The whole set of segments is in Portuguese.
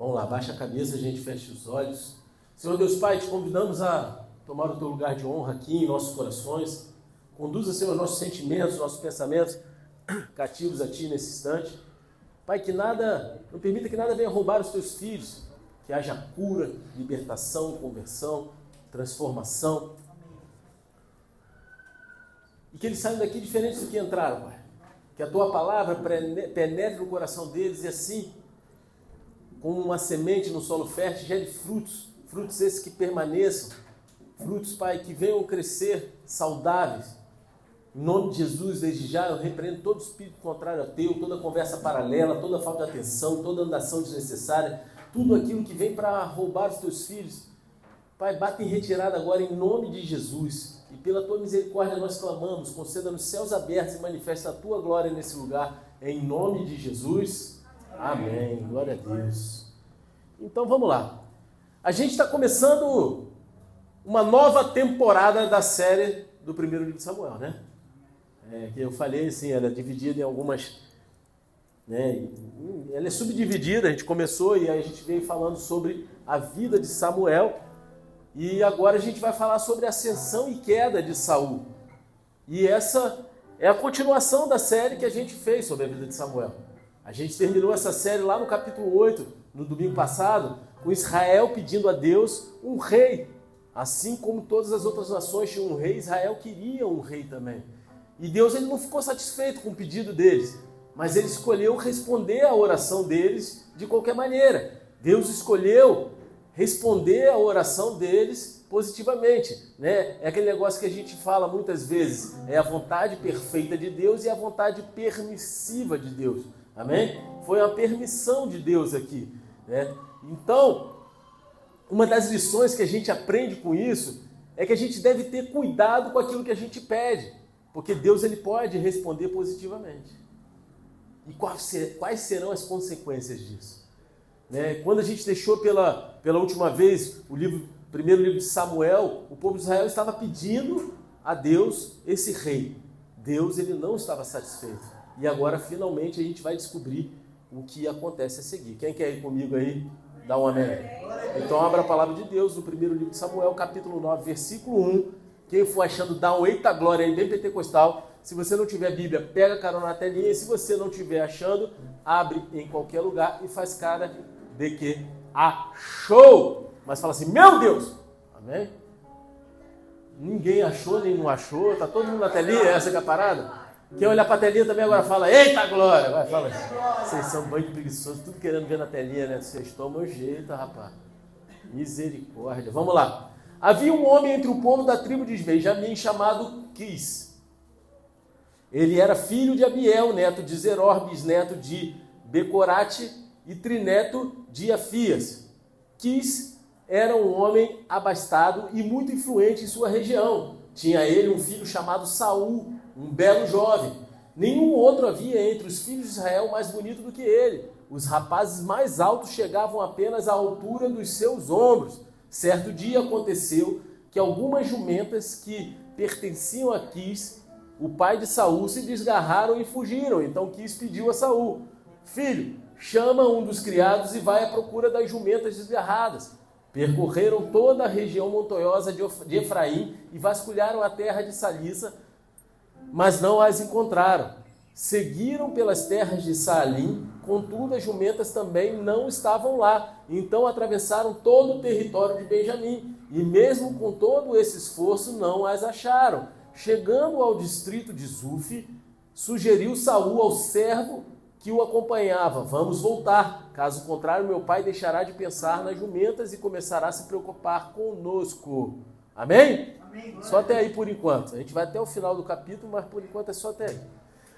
Vamos lá, baixa a cabeça, a gente fecha os olhos. Senhor Deus Pai, te convidamos a tomar o teu lugar de honra aqui em nossos corações. Conduza, Senhor, nossos sentimentos, nossos pensamentos cativos a Ti nesse instante. Pai, que nada, não permita que nada venha roubar os teus filhos. Que haja cura, libertação, conversão, transformação. E que eles saiam daqui diferentes do que entraram, Pai. Que a Tua palavra penetre no coração deles e assim como uma semente no solo fértil, gere frutos, frutos esses que permaneçam, frutos, Pai, que venham crescer saudáveis. Em nome de Jesus, desde já, eu repreendo todo espírito contrário a teu, toda conversa paralela, toda falta de atenção, toda andação desnecessária, tudo aquilo que vem para roubar os teus filhos. Pai, bate em retirada agora em nome de Jesus. E pela tua misericórdia nós clamamos, conceda nos céus abertos e manifesta a tua glória nesse lugar, em nome de Jesus. Amém. Glória a Deus. Então vamos lá. A gente está começando uma nova temporada da série do primeiro livro de Samuel, né? É, que eu falei assim, ela é dividida em algumas. Né, ela é subdividida, a gente começou e a gente veio falando sobre a vida de Samuel. E agora a gente vai falar sobre a ascensão e queda de Saul. E essa é a continuação da série que a gente fez sobre a vida de Samuel. A gente terminou essa série lá no capítulo 8, no domingo passado, com Israel pedindo a Deus um rei. Assim como todas as outras nações tinham um rei, Israel queria um rei também. E Deus ele não ficou satisfeito com o pedido deles, mas ele escolheu responder à oração deles de qualquer maneira. Deus escolheu responder à oração deles positivamente. Né? É aquele negócio que a gente fala muitas vezes: é a vontade perfeita de Deus e a vontade permissiva de Deus. Amém? Foi uma permissão de Deus aqui. Né? Então, uma das lições que a gente aprende com isso é que a gente deve ter cuidado com aquilo que a gente pede, porque Deus ele pode responder positivamente. E quais serão as consequências disso? Né? Quando a gente deixou pela, pela última vez o livro, primeiro livro de Samuel, o povo de Israel estava pedindo a Deus esse rei. Deus ele não estava satisfeito. E agora, finalmente, a gente vai descobrir o que acontece a seguir. Quem quer ir comigo aí? Dá um amém. Então, abra a palavra de Deus no primeiro livro de Samuel, capítulo 9, versículo 1. Quem for achando, dá um eita glória aí, bem pentecostal. Se você não tiver Bíblia, pega a carona na telinha. E se você não tiver achando, abre em qualquer lugar e faz cara de que achou. Mas fala assim, meu Deus! Amém? Ninguém achou, nem não achou. Tá todo mundo na telinha? Essa que é a parada? Quem olhar para a telinha também agora fala, eita glória! Vai, fala. Vocês são banho preguiçosos, tudo querendo ver na telinha, né? Vocês tomam jeito, rapaz. Misericórdia. Vamos lá. Havia um homem entre o povo da tribo de Benjamim chamado Quis. Ele era filho de Abiel, neto de Zeror, bisneto de Becorate e trineto de Afias. Quis era um homem abastado e muito influente em sua região. Tinha ele um filho chamado Saul, um belo jovem. Nenhum outro havia entre os filhos de Israel mais bonito do que ele. Os rapazes mais altos chegavam apenas à altura dos seus ombros. Certo dia aconteceu que algumas jumentas que pertenciam a Quis, o pai de Saul, se desgarraram e fugiram. Então Quis pediu a Saul: Filho, chama um dos criados e vai à procura das jumentas desgarradas. Percorreram toda a região montanhosa de Efraim e vasculharam a terra de Salissa mas não as encontraram. Seguiram pelas terras de Salim, contudo as jumentas também não estavam lá. Então atravessaram todo o território de Benjamim, e mesmo com todo esse esforço não as acharam. Chegando ao distrito de Zuf, sugeriu Saul ao servo que o acompanhava: Vamos voltar, caso contrário, meu pai deixará de pensar nas jumentas e começará a se preocupar conosco. Amém? Só até aí por enquanto. A gente vai até o final do capítulo, mas por enquanto é só até aí.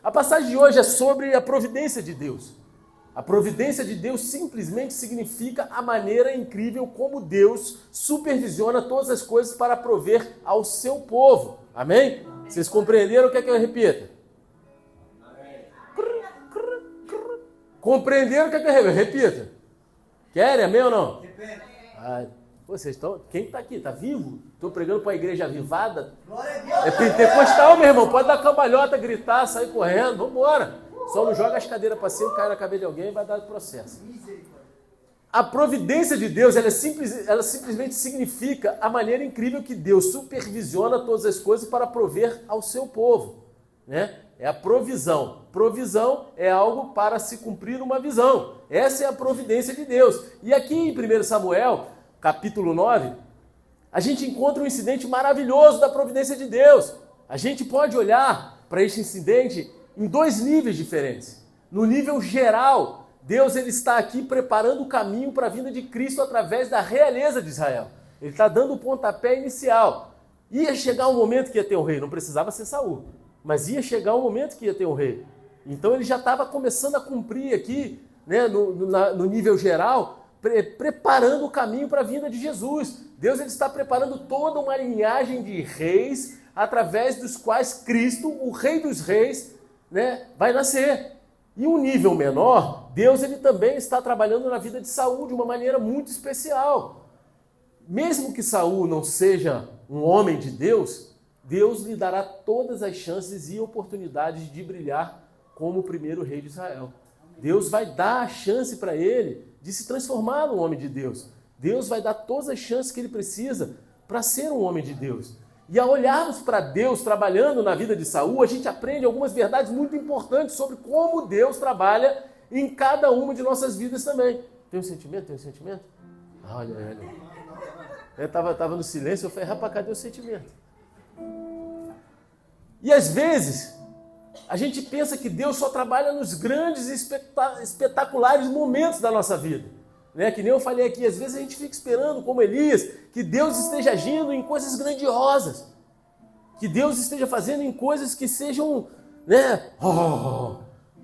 A passagem de hoje é sobre a providência de Deus. A providência de Deus simplesmente significa a maneira incrível como Deus supervisiona todas as coisas para prover ao seu povo. Amém? Vocês compreenderam o que é que eu repito? Compreenderam o que é que eu repito? Querem? Amém ou não? Repita. Vocês estão. Quem está aqui? Está vivo? Estou pregando para a igreja avivada? É pentecostal, meu irmão. Pode dar cambalhota, gritar, sair correndo. Vamos embora. Só não joga as cadeiras para cima, cai na cabeça de alguém e vai dar processo. a providência de Deus, ela, é simples, ela simplesmente significa a maneira incrível que Deus supervisiona todas as coisas para prover ao seu povo. Né? É a provisão. Provisão é algo para se cumprir uma visão. Essa é a providência de Deus. E aqui em 1 Samuel, capítulo 9, a gente encontra um incidente maravilhoso da providência de Deus. A gente pode olhar para este incidente em dois níveis diferentes. No nível geral, Deus ele está aqui preparando o caminho para a vinda de Cristo através da realeza de Israel. Ele está dando o pontapé inicial. Ia chegar um momento que ia ter um rei, não precisava ser Saul, mas ia chegar um momento que ia ter um rei. Então ele já estava começando a cumprir aqui, né, no, no, na, no nível geral, pre preparando o caminho para a vinda de Jesus. Deus ele está preparando toda uma linhagem de reis através dos quais Cristo, o Rei dos Reis, né, vai nascer. E um nível menor, Deus ele também está trabalhando na vida de Saul de uma maneira muito especial. Mesmo que Saul não seja um homem de Deus, Deus lhe dará todas as chances e oportunidades de brilhar como o primeiro rei de Israel. Deus vai dar a chance para ele de se transformar num homem de Deus. Deus vai dar todas as chances que ele precisa para ser um homem de Deus. E ao olharmos para Deus trabalhando na vida de Saul, a gente aprende algumas verdades muito importantes sobre como Deus trabalha em cada uma de nossas vidas também. Tem um sentimento? Tem um sentimento? Olha, olha. Eu estava tava no silêncio, eu falei, rapaz, cadê o sentimento? E às vezes, a gente pensa que Deus só trabalha nos grandes e espetaculares momentos da nossa vida. Né? Que nem eu falei aqui, às vezes a gente fica esperando, como Elias, que Deus esteja agindo em coisas grandiosas. Que Deus esteja fazendo em coisas que sejam, né? Oh,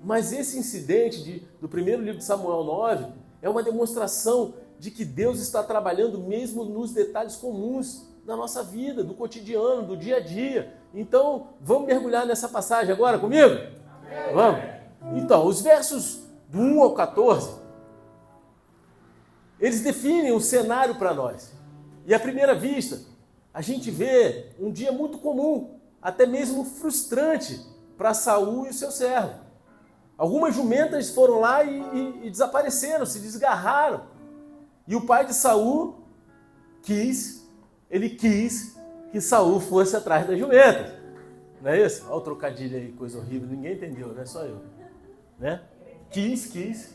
mas esse incidente de, do primeiro livro de Samuel 9 é uma demonstração de que Deus está trabalhando mesmo nos detalhes comuns da nossa vida, do cotidiano, do dia a dia. Então, vamos mergulhar nessa passagem agora comigo? Vamos? Então, os versos do 1 ao 14 eles definem o cenário para nós. E à primeira vista, a gente vê um dia muito comum, até mesmo frustrante para Saul e o seu servo. Algumas jumentas foram lá e, e, e desapareceram, se desgarraram. E o pai de Saul quis, ele quis que Saul fosse atrás das jumentas. Não é isso? Olha o trocadilho aí, coisa horrível, ninguém entendeu, não é só eu. Né? Quis, quis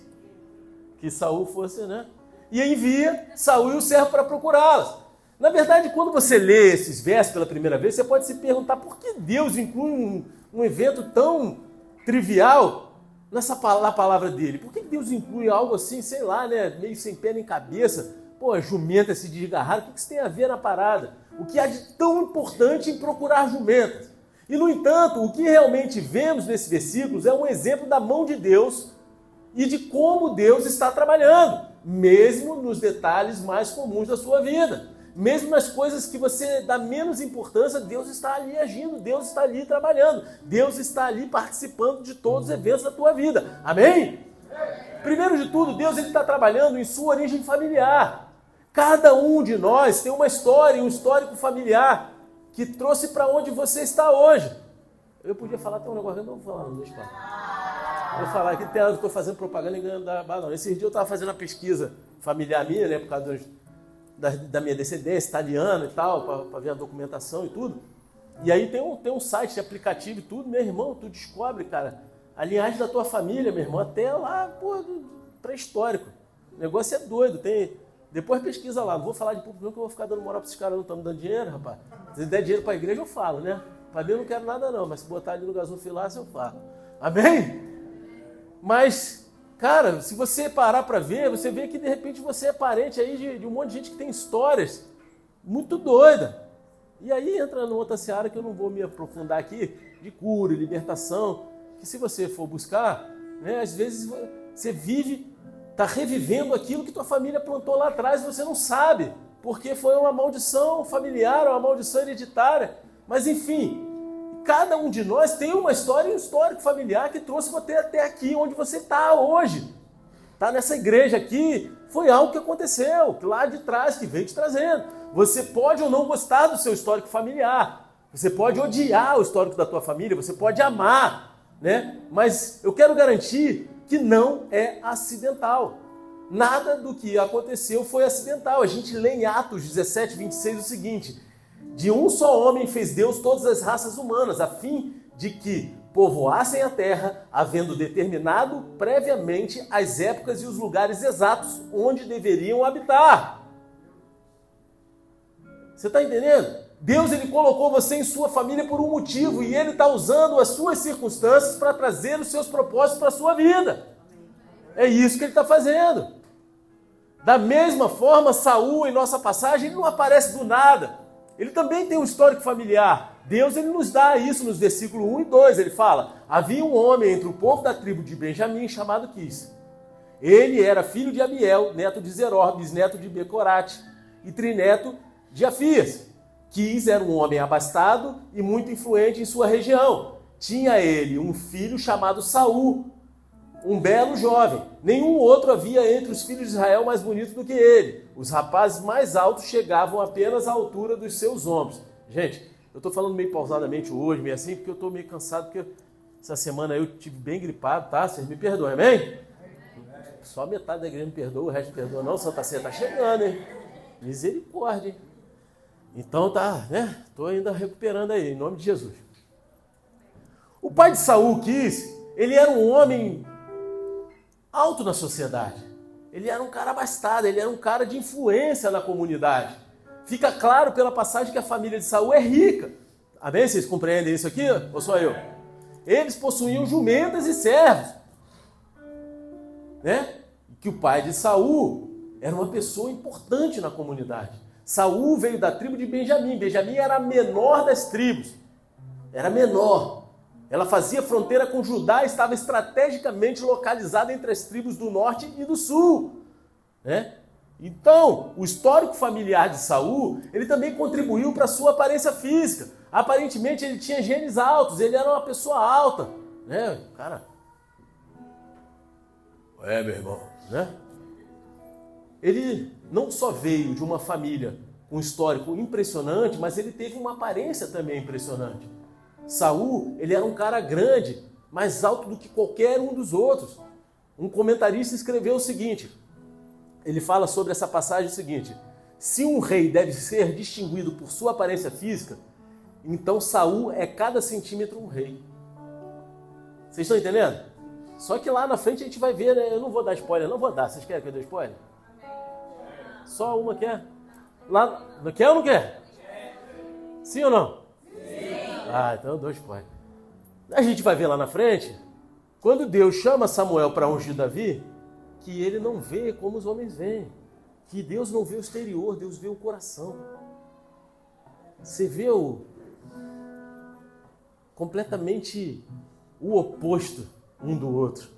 que Saul fosse, né? e envia Saul e o servo para procurá-las. Na verdade, quando você lê esses versos pela primeira vez, você pode se perguntar por que Deus inclui um, um evento tão trivial nessa na palavra dele. Por que Deus inclui algo assim, sei lá, né, meio sem pé nem cabeça? Pô, jumenta se desgarrar, o que isso tem a ver na parada? O que há de tão importante em procurar jumentas? E, no entanto, o que realmente vemos nesses versículos é um exemplo da mão de Deus e de como Deus está trabalhando mesmo nos detalhes mais comuns da sua vida. Mesmo nas coisas que você dá menos importância, Deus está ali agindo, Deus está ali trabalhando, Deus está ali participando de todos os eventos da tua vida. Amém? Primeiro de tudo, Deus está trabalhando em sua origem familiar. Cada um de nós tem uma história, um histórico familiar que trouxe para onde você está hoje. Eu podia falar até um negócio, não vou falar, não deixa eu falar. Vou falar que eu estou fazendo propaganda e ganhando da não. Esses dias eu estava fazendo uma pesquisa familiar minha, né, por causa dos, da, da, minha descendência italiana e tal, para ver a documentação e tudo. E aí tem um, tem um site, aplicativo e tudo, meu irmão, tu descobre, cara, a linhagem da tua família, meu irmão, até lá, pô, pré-histórico. O negócio é doido, tem. Depois pesquisa lá, não vou falar de público, que eu vou ficar dando moral para esses caras, não estão me dando dinheiro, rapaz. Se der dinheiro para a igreja, eu falo, né? Para mim eu não quero nada, não, mas se botar ali no gasofilácio, eu falo. Amém? Mas, cara, se você parar para ver, você vê que de repente você é parente aí de, de um monte de gente que tem histórias muito doida. E aí entra numa outra seara que eu não vou me aprofundar aqui, de cura, libertação, que se você for buscar, né, às vezes você vive, está revivendo aquilo que tua família plantou lá atrás e você não sabe, porque foi uma maldição familiar, uma maldição hereditária. Mas enfim, Cada um de nós tem uma história e um histórico familiar que trouxe você até aqui, onde você está hoje. Está nessa igreja aqui, foi algo que aconteceu, lá de trás, que veio te trazendo. Você pode ou não gostar do seu histórico familiar. Você pode odiar o histórico da tua família, você pode amar, né? Mas eu quero garantir que não é acidental. Nada do que aconteceu foi acidental. A gente lê em Atos 17, 26 o seguinte: De um só homem fez Deus todas as raças humanas, a fim de que povoassem a terra, havendo determinado previamente as épocas e os lugares exatos onde deveriam habitar. Você está entendendo? Deus ele colocou você em sua família por um motivo e ele está usando as suas circunstâncias para trazer os seus propósitos para a sua vida. É isso que ele está fazendo. Da mesma forma, Saul, em nossa passagem, ele não aparece do nada. Ele também tem um histórico familiar. Deus ele nos dá isso nos versículos 1 e 2. Ele fala: Havia um homem entre o povo da tribo de Benjamim chamado Quis. Ele era filho de Abiel, neto de Zeror, bisneto de Becorate e trineto de Afias. Quis era um homem abastado e muito influente em sua região. Tinha ele um filho chamado Saul, um belo jovem. Nenhum outro havia entre os filhos de Israel mais bonito do que ele. Os rapazes mais altos chegavam apenas à altura dos seus ombros. Gente, eu estou falando meio pausadamente hoje, meio assim, porque eu estou meio cansado, porque essa semana eu tive bem gripado, tá? Vocês me perdoem, amém? Só metade da igreja me perdoa, o resto me perdoa não. Santa Ceia está chegando, hein? Misericórdia, hein? Então tá, né? Estou ainda recuperando aí, em nome de Jesus. O pai de Saul quis, ele era um homem alto na sociedade. Ele era um cara abastado, ele era um cara de influência na comunidade. Fica claro pela passagem que a família de Saul é rica. Amém? Vocês compreendem isso aqui? Ou só eu? Eles possuíam jumentas e servos. Né? Que o pai de Saul era uma pessoa importante na comunidade. Saul veio da tribo de Benjamim. Benjamim era a menor das tribos. Era menor. Ela fazia fronteira com Judá e estava estrategicamente localizada entre as tribos do norte e do sul. Né? Então, o histórico familiar de Saul, ele também contribuiu para a sua aparência física. Aparentemente ele tinha genes altos, ele era uma pessoa alta, né? Cara. É, meu irmão, né? Ele não só veio de uma família com um histórico impressionante, mas ele teve uma aparência também impressionante. Saul, ele era um cara grande, mais alto do que qualquer um dos outros. Um comentarista escreveu o seguinte: ele fala sobre essa passagem o seguinte: se um rei deve ser distinguido por sua aparência física, então Saul é cada centímetro um rei. Vocês estão entendendo? Só que lá na frente a gente vai ver, né? Eu não vou dar spoiler, não vou dar. Vocês querem que eu dê spoiler? Só uma quer? Lá, quer ou não quer? Sim ou não? Ah, então eu dou spoiler. A gente vai ver lá na frente, quando Deus chama Samuel para ungir Davi, que ele não vê como os homens veem. Que Deus não vê o exterior, Deus vê o coração. Você vê o completamente o oposto um do outro.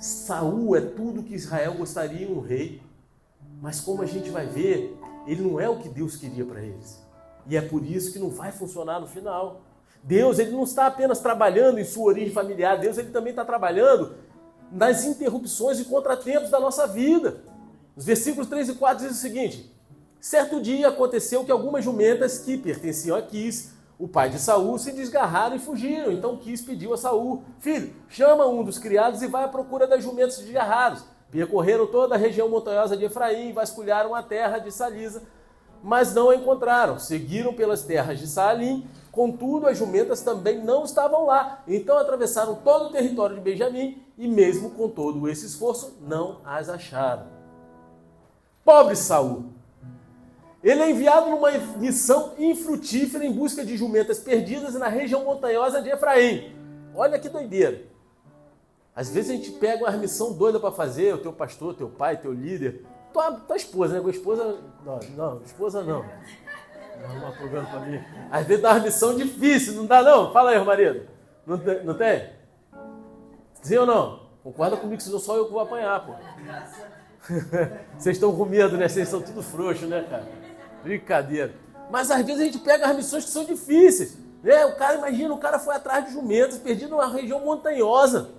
Saul é tudo que Israel gostaria em um rei, mas como a gente vai ver, ele não é o que Deus queria para eles. E é por isso que não vai funcionar no final. Deus ele não está apenas trabalhando em sua origem familiar, Deus ele também está trabalhando nas interrupções e contratempos da nossa vida. Os versículos 3 e 4 dizem o seguinte: Certo dia aconteceu que algumas jumentas que pertenciam a Quis, o pai de Saul, se desgarraram e fugiram. Então Quis pediu a Saul: Filho, chama um dos criados e vai à procura das jumentas desgarradas. Percorreram toda a região montanhosa de Efraim, vasculharam a terra de Salisa mas não a encontraram. Seguiram pelas terras de Saalim, contudo as jumentas também não estavam lá. Então atravessaram todo o território de Benjamim e mesmo com todo esse esforço não as acharam. Pobre Saul. Ele é enviado numa missão infrutífera em busca de jumentas perdidas na região montanhosa de Efraim. Olha que doideira. Às vezes a gente pega uma missão doida para fazer, o teu pastor, teu pai, teu líder, tua, tua esposa, né? Com esposa. Não, não, esposa não. Não problema pra mim. Às vezes dá uma missão difícil, não dá não? Fala aí, marido. Não tem? Não tem? Sim ou não? Concorda comigo, senão só eu que vou apanhar, pô. Vocês estão com medo, né? Vocês são tudo frouxos, né, cara? Brincadeira. Mas às vezes a gente pega as missões que são difíceis. Né? O cara, imagina, o cara foi atrás de jumentos, perdido numa região montanhosa.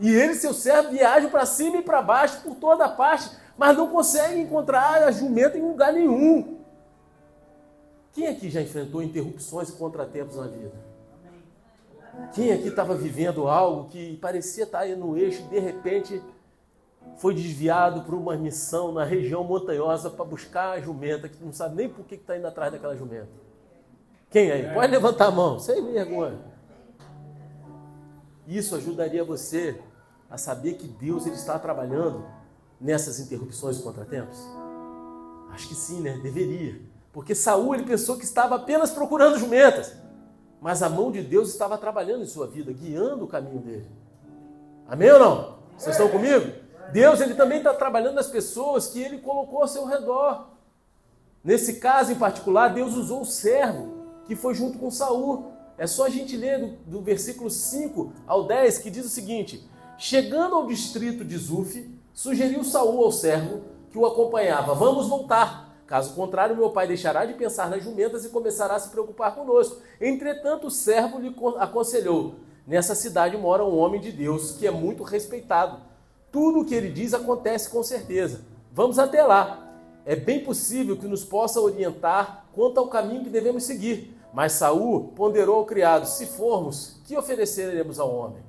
E ele seu servo viajam para cima e para baixo, por toda parte mas não consegue encontrar a jumenta em lugar nenhum. Quem aqui já enfrentou interrupções e contratempos na vida? Quem aqui estava vivendo algo que parecia estar aí no eixo e de repente foi desviado para uma missão na região montanhosa para buscar a jumenta, que não sabe nem por que está indo atrás daquela jumenta. Quem aí? Pode levantar a mão, sem vergonha. Isso ajudaria você a saber que Deus ele está trabalhando nessas interrupções e contratempos? Acho que sim, né? Deveria. Porque Saul ele pensou que estava apenas procurando jumentas, mas a mão de Deus estava trabalhando em sua vida, guiando o caminho dele. Amém ou não? Vocês estão comigo? Deus ele também está trabalhando nas pessoas que ele colocou ao seu redor. Nesse caso em particular, Deus usou o servo que foi junto com Saul. É só a gente ler do, do versículo 5 ao 10 que diz o seguinte: Chegando ao distrito de Zuf, sugeriu Saul ao servo que o acompanhava: Vamos voltar. Caso contrário, meu pai deixará de pensar nas jumentas e começará a se preocupar conosco. Entretanto, o servo lhe aconselhou: Nessa cidade mora um homem de Deus que é muito respeitado. Tudo o que ele diz acontece com certeza. Vamos até lá. É bem possível que nos possa orientar quanto ao caminho que devemos seguir. Mas Saul ponderou ao criado: Se formos, que ofereceremos ao homem?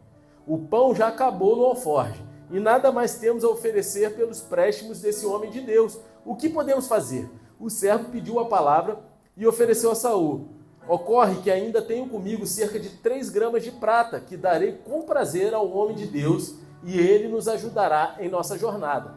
O pão já acabou no alforge, e nada mais temos a oferecer pelos préstimos desse homem de Deus. O que podemos fazer? O servo pediu a palavra e ofereceu a Saul. Ocorre que ainda tenho comigo cerca de três gramas de prata, que darei com prazer ao homem de Deus, e ele nos ajudará em nossa jornada.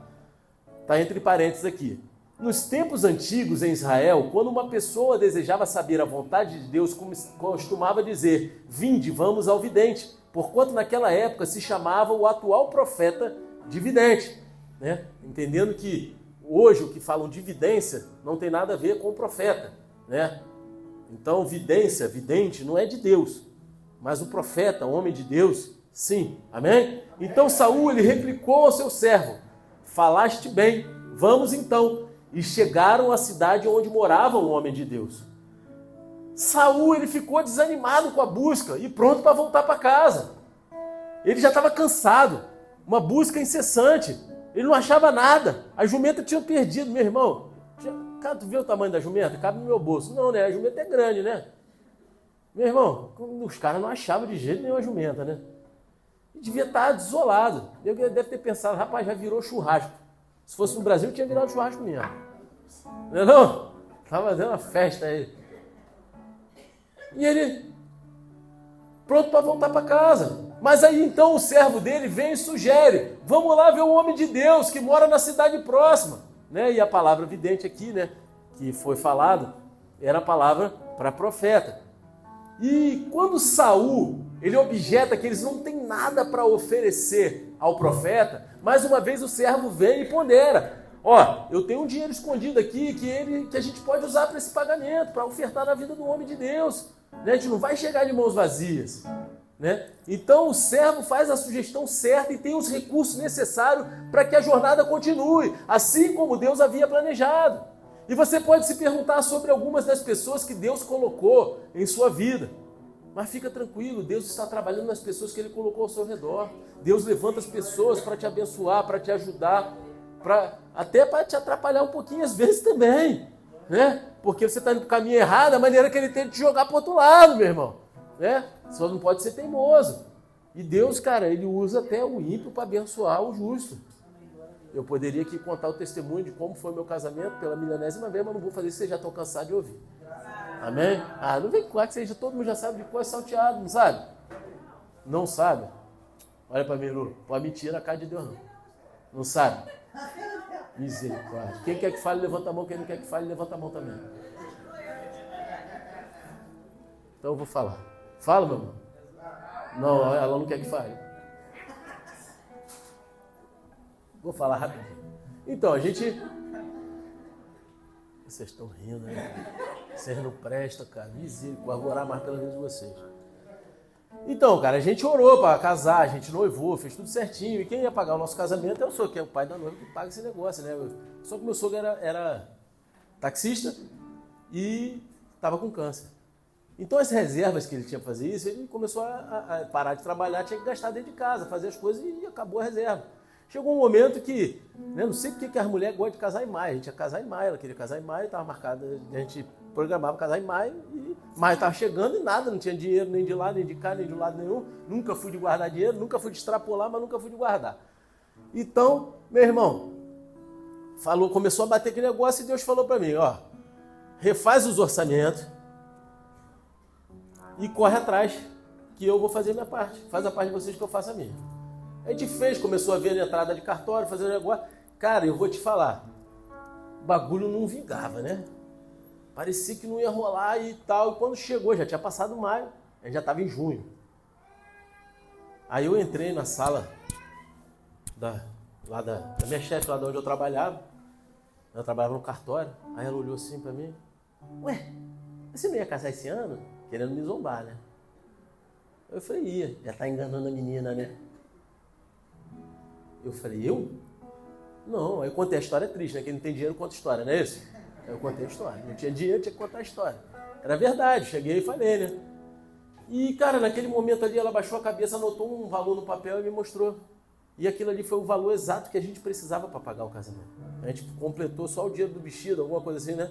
Está entre parênteses aqui. Nos tempos antigos em Israel, quando uma pessoa desejava saber a vontade de Deus, costumava dizer: Vinde, vamos ao vidente porquanto naquela época se chamava o atual profeta de vidente, né? entendendo que hoje o que falam de vidência não tem nada a ver com o profeta. Né? Então, vidência, vidente, não é de Deus, mas o profeta, homem de Deus, sim. Amém? Então Saul ele replicou ao seu servo: Falaste bem, vamos então. E chegaram à cidade onde morava o homem de Deus. Saul ele ficou desanimado com a busca e pronto para voltar para casa. Ele já estava cansado, uma busca incessante. Ele não achava nada. A jumenta tinha perdido, meu irmão. Cara, tu vê o tamanho da jumenta? Cabe no meu bolso. Não, né? A jumenta é grande, né? Meu irmão, os caras não achavam de jeito nenhum a jumenta, né? Devia estar desolado. Ele deve ter pensado, rapaz, já virou churrasco. Se fosse no Brasil, tinha virado churrasco mesmo. Não é não? Estava fazendo uma festa aí. E ele pronto para voltar para casa. Mas aí então o servo dele vem e sugere: vamos lá ver o homem de Deus que mora na cidade próxima. Né? E a palavra vidente aqui, né, que foi falado, era a palavra para profeta. E quando Saul ele objeta que eles não têm nada para oferecer ao profeta, mais uma vez o servo vem e pondera: Ó, eu tenho um dinheiro escondido aqui que, ele, que a gente pode usar para esse pagamento, para ofertar na vida do homem de Deus. Né? A gente não vai chegar de mãos vazias. Né? Então o servo faz a sugestão certa e tem os recursos necessários para que a jornada continue, assim como Deus havia planejado. E você pode se perguntar sobre algumas das pessoas que Deus colocou em sua vida. Mas fica tranquilo, Deus está trabalhando nas pessoas que Ele colocou ao seu redor. Deus levanta as pessoas para te abençoar, para te ajudar, para até para te atrapalhar um pouquinho às vezes também, né? Porque você está indo para o caminho errado, a maneira que Ele tem de te jogar para outro lado, meu irmão, né? Só não pode ser teimoso. E Deus, cara, ele usa até o ímpio para abençoar o justo. Eu poderia aqui contar o testemunho de como foi meu casamento pela milionésima vez, mas não vou fazer isso, vocês já estão cansados de ouvir. Amém? Ah, não vem com que seja, todo mundo já sabe de qual é salteado, não sabe? Não sabe? Olha para mim, Lu. Pode mentir na cara de Deus, não. Não sabe? Misericórdia. Quem quer que fale, levanta a mão. Quem não quer que fale, levanta a mão também. Então eu vou falar. Fala, meu irmão. Não, ela não quer que fale. Vou falar rapidinho. Então, a gente. Vocês estão rindo, né? Vocês não prestam, cara. Misericórdia. Vou orar mais pela vida de vocês. Então, cara, a gente orou para casar, a gente noivou, fez tudo certinho. E quem ia pagar o nosso casamento é o sogro, que é o pai da noiva que paga esse negócio, né? Só que meu sogro era, era taxista e estava com câncer. Então as reservas que ele tinha para fazer isso, ele começou a, a, parar de trabalhar, tinha que gastar dentro de casa, fazer as coisas e acabou a reserva. Chegou um momento que, né, não sei porque que as mulheres gostam de casar em maio, a gente ia casar em maio, ela queria casar em maio, estava marcada, a gente programava casar em maio, e maio estava chegando e nada, não tinha dinheiro nem de lá, nem de cá, nem de lado nenhum, nunca fui de guardar dinheiro, nunca fui de extrapolar, mas nunca fui de guardar. Então, meu irmão, falou, começou a bater aquele negócio e Deus falou para mim, ó, refaz os orçamentos e corre atrás, que eu vou fazer a minha parte. Faz a parte de vocês que eu faço a minha. A gente fez, começou a ver a entrada de cartório, fazendo negócio. Cara, eu vou te falar, o bagulho não vingava, né? Parecia que não ia rolar e tal. E quando chegou, já tinha passado maio, a gente já estava em junho. Aí eu entrei na sala da, lá da, da minha chefe, lá de onde eu trabalhava. Eu trabalhava no cartório. Aí ela olhou assim para mim: Ué, você não ia casar esse ano? Querendo me zombar, né? Eu falei: Ia, já tá enganando a menina, né? Eu falei: Eu? Não, aí eu contei a história triste, né? Quem não tem dinheiro conta história, não é isso? Eu contei a história. Não tinha dinheiro, tinha que contar a história. Era verdade, cheguei e falei, né? E, cara, naquele momento ali ela baixou a cabeça, anotou um valor no papel e me mostrou. E aquilo ali foi o valor exato que a gente precisava para pagar o casamento. A gente completou só o dinheiro do vestido, alguma coisa assim, né?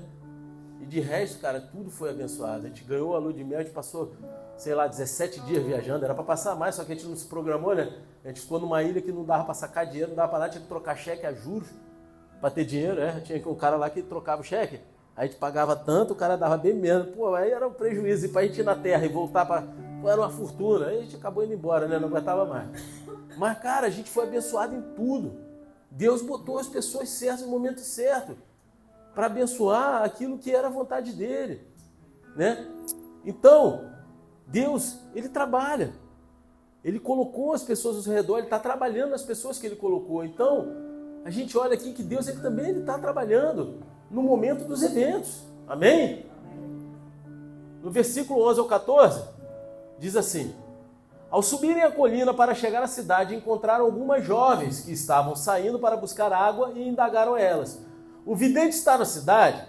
E de resto, cara, tudo foi abençoado. A gente ganhou a lua de mel, a gente passou, sei lá, 17 dias viajando. Era para passar mais, só que a gente não se programou, né? A gente ficou numa ilha que não dava para sacar dinheiro, não dava para nada, tinha que trocar cheque a juros para ter dinheiro, né? Tinha um cara lá que trocava o cheque. A gente pagava tanto, o cara dava bem menos. Pô, aí era um prejuízo. E para a gente ir na terra e voltar para. Era uma fortuna. Aí a gente acabou indo embora, né? Não aguentava mais. Mas, cara, a gente foi abençoado em tudo. Deus botou as pessoas certas no momento certo para abençoar aquilo que era a vontade dele, né? Então, Deus, ele trabalha. Ele colocou as pessoas ao redor, ele está trabalhando nas pessoas que ele colocou. Então, a gente olha aqui que Deus ele também está trabalhando no momento dos eventos. Amém? No versículo 11 ao 14, diz assim: ao subirem a colina para chegar à cidade, encontraram algumas jovens que estavam saindo para buscar água e indagaram elas: O vidente está na cidade?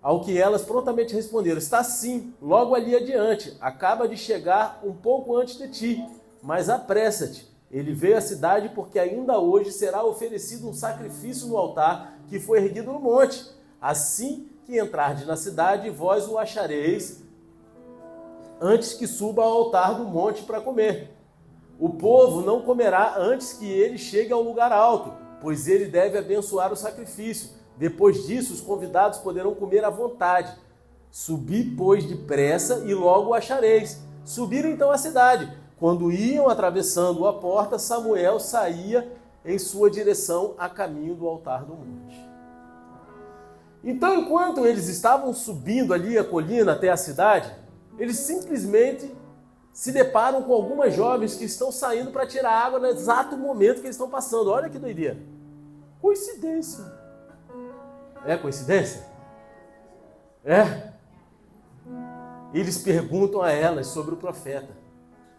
Ao que elas prontamente responderam: Está sim, logo ali adiante. Acaba de chegar um pouco antes de ti, mas apressa-te. Ele veio à cidade porque ainda hoje será oferecido um sacrifício no altar que foi erguido no monte. Assim que entrardes na cidade, vós o achareis antes que suba ao altar do monte para comer. O povo não comerá antes que ele chegue ao lugar alto, pois ele deve abençoar o sacrifício. Depois disso, os convidados poderão comer à vontade. Subi, pois, depressa e logo o achareis. Subiram então à cidade. Quando iam atravessando a porta, Samuel saía em sua direção a caminho do altar do monte. Então, enquanto eles estavam subindo ali a colina até a cidade, eles simplesmente se deparam com algumas jovens que estão saindo para tirar água no exato momento que eles estão passando. Olha que doideira. Coincidência. É coincidência? É. Eles perguntam a elas sobre o profeta.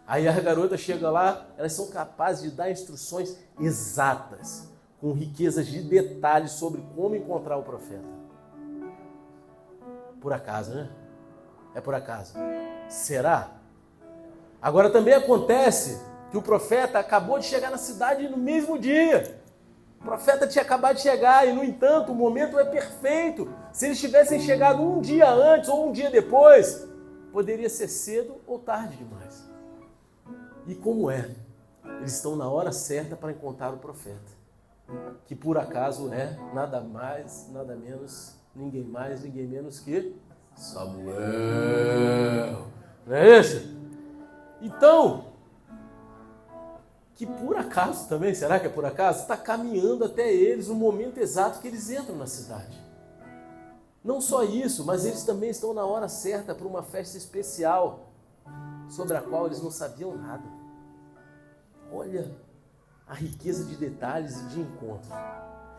Aí a garota chega lá, elas são capazes de dar instruções exatas, com riquezas de detalhes sobre como encontrar o profeta. Por acaso, né? É por acaso? Será? Agora também acontece que o profeta acabou de chegar na cidade no mesmo dia. O profeta tinha acabado de chegar e, no entanto, o momento é perfeito. Se eles tivessem chegado um dia antes ou um dia depois, poderia ser cedo ou tarde demais. E como é? Eles estão na hora certa para encontrar o profeta, que por acaso é nada mais, nada menos, ninguém mais, ninguém menos que Samuel. Não é esse? Então, que por acaso também, será que é por acaso? Está caminhando até eles no momento exato que eles entram na cidade. Não só isso, mas eles também estão na hora certa para uma festa especial sobre a qual eles não sabiam nada. Olha a riqueza de detalhes e de encontro.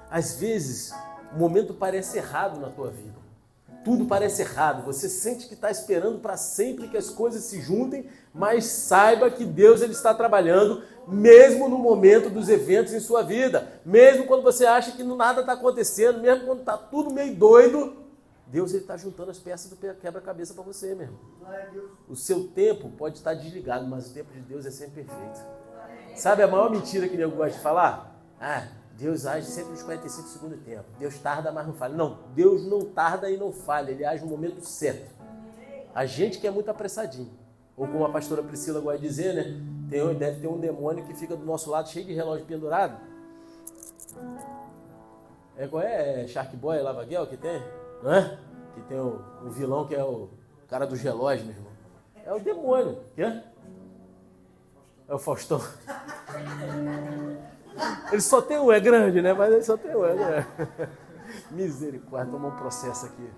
Às vezes, o momento parece errado na tua vida tudo parece errado, você sente que está esperando para sempre que as coisas se juntem, mas saiba que Deus ele está trabalhando mesmo no momento dos eventos em sua vida, mesmo quando você acha que nada está acontecendo, mesmo quando está tudo meio doido, Deus ele está juntando as peças do quebra-cabeça para você mesmo. O seu tempo pode estar desligado, mas o tempo de Deus é sempre perfeito. Sabe a maior mentira que eu gosto de falar? Ah, Deus age sempre nos 45 segundos do tempo. Deus tarda, mas não falha. Não, Deus não tarda e não falha. Ele age no momento certo. A gente que é muito apressadinho. Ou como a pastora Priscila gosta de dizer, né? Tem, deve ter um demônio que fica do nosso lado cheio de relógio pendurado. É qual é? é Shark Boy, Lavaguel que tem? Não é? Que tem o, o vilão que é o cara dos relógios, meu irmão. É o demônio. Quê? É o Faustão. Ele só tem um, é grande, né? Mas ele só tem um, é grande. Misericórdia, tomou um processo aqui.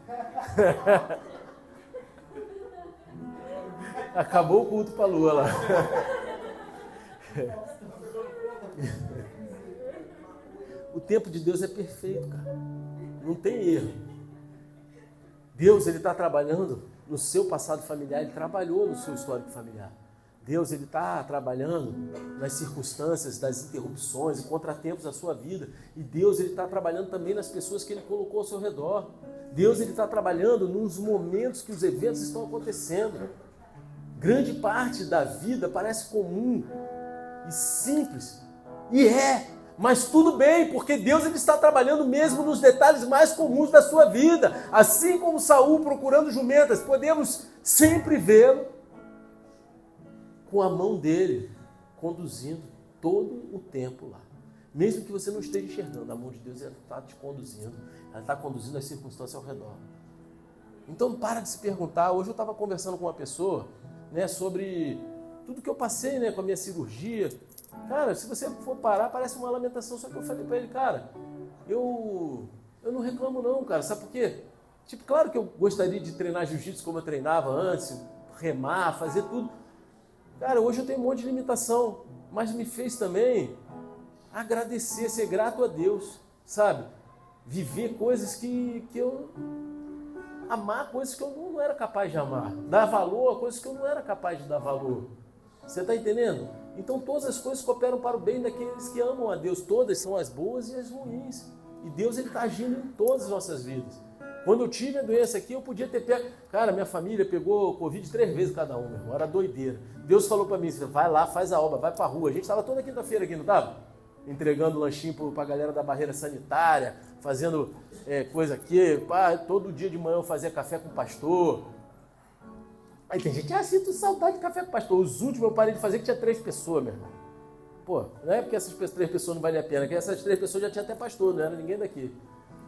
Acabou o culto para a lua lá. O tempo de Deus é perfeito, cara. Não tem erro. Deus, ele está trabalhando no seu passado familiar, ele trabalhou no seu histórico familiar. Deus, ele está trabalhando nas circunstâncias, das interrupções e contratempos da sua vida. E Deus, ele está trabalhando também nas pessoas que ele colocou ao seu redor. Deus, ele está trabalhando nos momentos que os eventos estão acontecendo. Grande parte da vida parece comum e simples. E é, mas tudo bem, porque Deus ele está trabalhando mesmo nos detalhes mais comuns da sua vida. Assim como Saul procurando jumentas, podemos sempre vê-lo com a mão dele conduzindo todo o tempo lá. Mesmo que você não esteja enxergando, a mão de Deus está te conduzindo, ela está conduzindo as circunstâncias ao redor. Então para de se perguntar. Hoje eu estava conversando com uma pessoa né, sobre tudo que eu passei né, com a minha cirurgia. Cara, se você for parar, parece uma lamentação. Só que eu falei para ele, cara, eu, eu não reclamo não, cara. Sabe por quê? Tipo, claro que eu gostaria de treinar jiu-jitsu como eu treinava antes, remar, fazer tudo. Cara, hoje eu tenho um monte de limitação, mas me fez também agradecer, ser grato a Deus, sabe? Viver coisas que, que eu. amar coisas que eu não era capaz de amar, dar valor a coisas que eu não era capaz de dar valor. Você está entendendo? Então todas as coisas cooperam para o bem daqueles que amam a Deus. Todas são as boas e as ruins. E Deus está agindo em todas as nossas vidas. Quando eu tive a doença aqui, eu podia ter pego. Cara, minha família pegou Covid três vezes cada um, meu irmão. Era doideira. Deus falou para mim: vai lá, faz a obra, vai para a rua. A gente estava toda quinta-feira aqui, não estava? Entregando lanchinho para a galera da barreira sanitária, fazendo é, coisa aqui. Pá, todo dia de manhã eu fazia café com o pastor. Aí tem gente, ah, sinto saudade de café com pastor. Os últimos eu parei de fazer que tinha três pessoas, meu irmão. Pô, não é porque essas três pessoas não valem a pena, que essas três pessoas já tinha até pastor, não era ninguém daqui.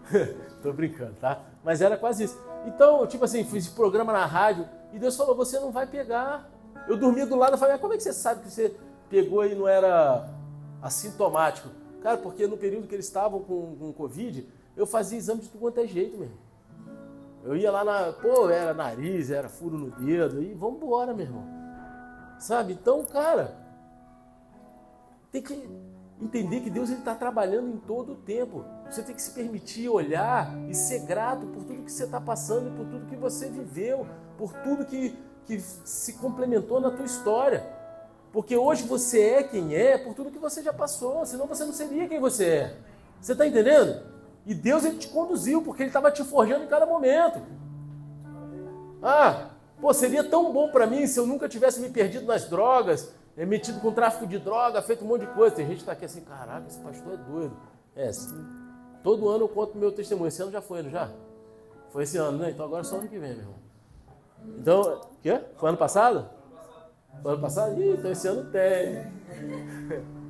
Tô brincando, tá? Mas era quase isso. Então, tipo assim, fiz programa na rádio e Deus falou: você não vai pegar. Eu dormia do lado e falei: como é que você sabe que você pegou e não era assintomático? Cara, porque no período que eles estavam com, com Covid, eu fazia exame de tudo quanto é jeito mesmo. Eu ia lá na. Pô, era nariz, era furo no dedo, e vamos embora, meu irmão. Sabe? Então, cara, tem que entender que Deus está trabalhando em todo o tempo. Você tem que se permitir olhar e ser grato por tudo que você está passando por tudo que você viveu, por tudo que, que se complementou na tua história. Porque hoje você é quem é por tudo que você já passou, senão você não seria quem você é. Você está entendendo? E Deus ele te conduziu, porque Ele estava te forjando em cada momento. Ah, pô, seria tão bom para mim se eu nunca tivesse me perdido nas drogas, é metido com tráfico de droga, feito um monte de coisa. Tem gente que está aqui assim, caraca, esse pastor é doido. É, todo ano eu conto meu testemunho. Esse ano já foi, já? Foi esse ano, né? Então agora é só ano que vem, meu irmão. Então, o quê? Foi ano passado? Foi ano passado? Ih, então esse ano tem.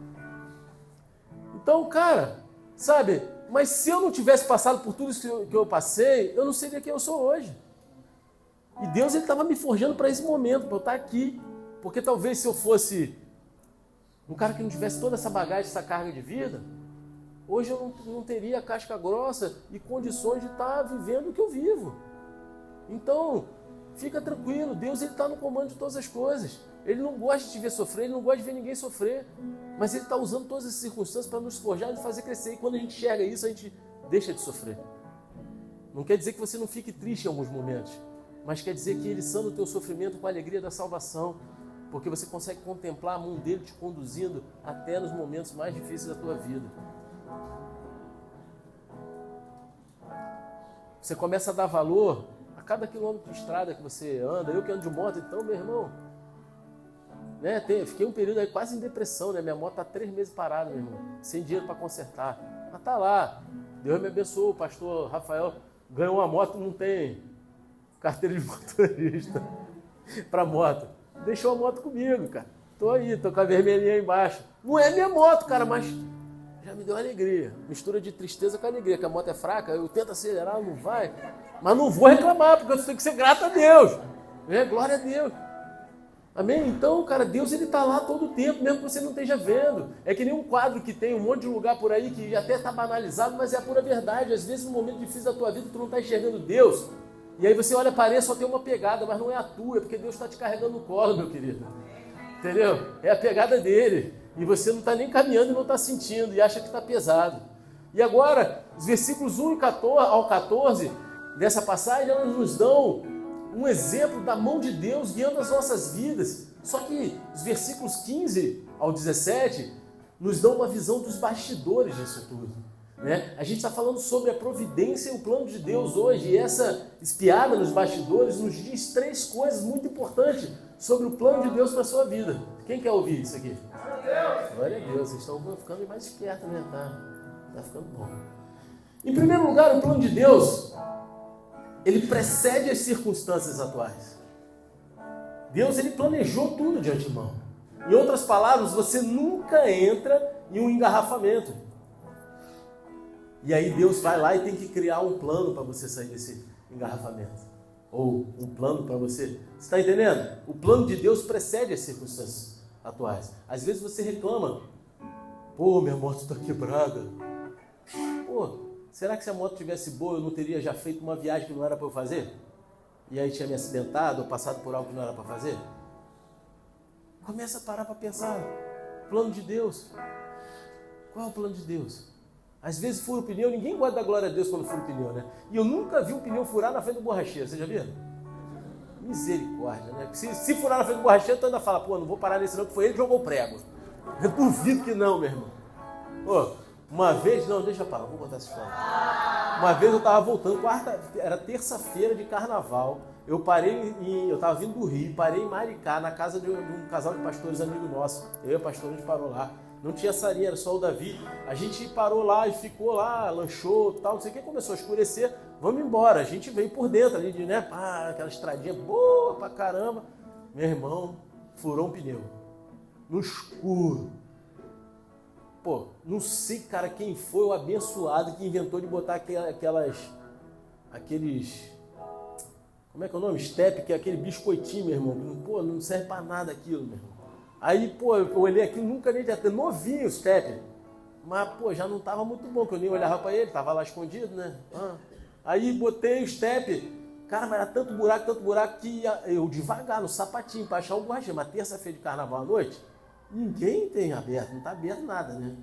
Então, cara, sabe? Mas se eu não tivesse passado por tudo isso que eu passei, eu não seria quem eu sou hoje. E Deus estava me forjando para esse momento, para eu estar aqui. Porque talvez se eu fosse um cara que não tivesse toda essa bagagem, essa carga de vida, hoje eu não, não teria casca grossa e condições de estar vivendo o que eu vivo. Então, fica tranquilo, Deus está no comando de todas as coisas. Ele não gosta de te ver sofrer, ele não gosta de ver ninguém sofrer. Mas ele está usando todas as circunstâncias para nos forjar e fazer crescer. E quando a gente enxerga isso, a gente deixa de sofrer. Não quer dizer que você não fique triste em alguns momentos, mas quer dizer que ele sanda o teu sofrimento com a alegria da salvação porque você consegue contemplar a mão dele te conduzindo até nos momentos mais difíceis da tua vida. Você começa a dar valor a cada quilômetro de estrada que você anda. Eu que ando de moto, então, meu irmão, né, tem, fiquei um período aí quase em depressão, né? Minha moto tá três meses parada, meu irmão, sem dinheiro para consertar. Mas tá lá. Deus me abençoou, o pastor Rafael ganhou uma moto, não tem carteira de motorista para moto deixou a moto comigo, cara. Tô aí, tô com a vermelhinha embaixo. Não é minha moto, cara, mas já me deu alegria. Mistura de tristeza com alegria, que a moto é fraca, eu tento acelerar, não vai. Mas não vou reclamar, porque eu tenho que ser grato a Deus. É, glória a Deus. Amém? Então, cara, Deus ele está lá todo o tempo, mesmo que você não esteja vendo. É que nem um quadro que tem um monte de lugar por aí que até está banalizado, mas é a pura verdade. Às vezes, no momento difícil da tua vida, tu não está enxergando Deus. E aí você olha para ele, só tem uma pegada, mas não é a tua, é porque Deus está te carregando no colo, meu querido. Entendeu? É a pegada dele. E você não está nem caminhando e não está sentindo, e acha que está pesado. E agora, os versículos 1 ao 14 dessa passagem, elas nos dão um exemplo da mão de Deus guiando as nossas vidas. Só que os versículos 15 ao 17 nos dão uma visão dos bastidores disso tudo. Né? A gente está falando sobre a providência e o plano de Deus hoje, e essa espiada nos bastidores nos diz três coisas muito importantes sobre o plano de Deus para a sua vida. Quem quer ouvir isso aqui? Glória a Deus, vocês estão ficando mais espertos, né? Tá, tá ficando bom. Em primeiro lugar, o plano de Deus ele precede as circunstâncias atuais. Deus ele planejou tudo de antemão. Em outras palavras, você nunca entra em um engarrafamento. E aí Deus vai lá e tem que criar um plano para você sair desse engarrafamento. Ou um plano para você. Você está entendendo? O plano de Deus precede as circunstâncias atuais. Às vezes você reclama. Pô, minha moto está quebrada. Pô, Será que se a moto tivesse boa, eu não teria já feito uma viagem que não era para eu fazer? E aí tinha me acidentado ou passado por algo que não era para fazer? Começa a parar para pensar. Plano de Deus. Qual é o plano de Deus? Às vezes fura o pneu, ninguém guarda a glória a Deus quando fura o pneu, né? E eu nunca vi um pneu furar na frente do borracheiro, você já viu? Misericórdia, né? Se, se furar na frente do borracheiro, tu ainda fala, pô, não vou parar nesse não, que foi ele que jogou o prego. Eu duvido que não, meu irmão. Uma vez, não, deixa eu parar, vou botar essa história. Uma vez eu estava voltando, quarta, era terça-feira de carnaval. Eu parei em, eu estava vindo do Rio, parei em Maricá, na casa de um, de um casal de pastores amigo nosso. Eu e o pastor, a gente parou lá. Não tinha sarinha, era só o Davi. A gente parou lá e ficou lá, lanchou tal, não sei o que, começou a escurecer. Vamos embora. A gente veio por dentro ali, de, né? Pá, aquela estradinha boa pra caramba. Meu irmão furou um pneu. No escuro Pô, não sei, cara, quem foi o abençoado que inventou de botar aquelas. aqueles. Como é que é o nome? Step, que é aquele biscoitinho, meu irmão. Pô, não serve pra nada aquilo, meu irmão. Aí, pô, eu olhei aqui, nunca nem tinha novinho o Step. Mas, pô, já não tava muito bom, que eu nem olhava para ele, tava lá escondido, né? Ah. Aí botei o Step. Cara, mas era tanto buraco, tanto buraco que eu devagar no sapatinho para achar o borracheiro. Mas terça-feira de carnaval à noite, Ninguém tem aberto, não está aberto nada, né?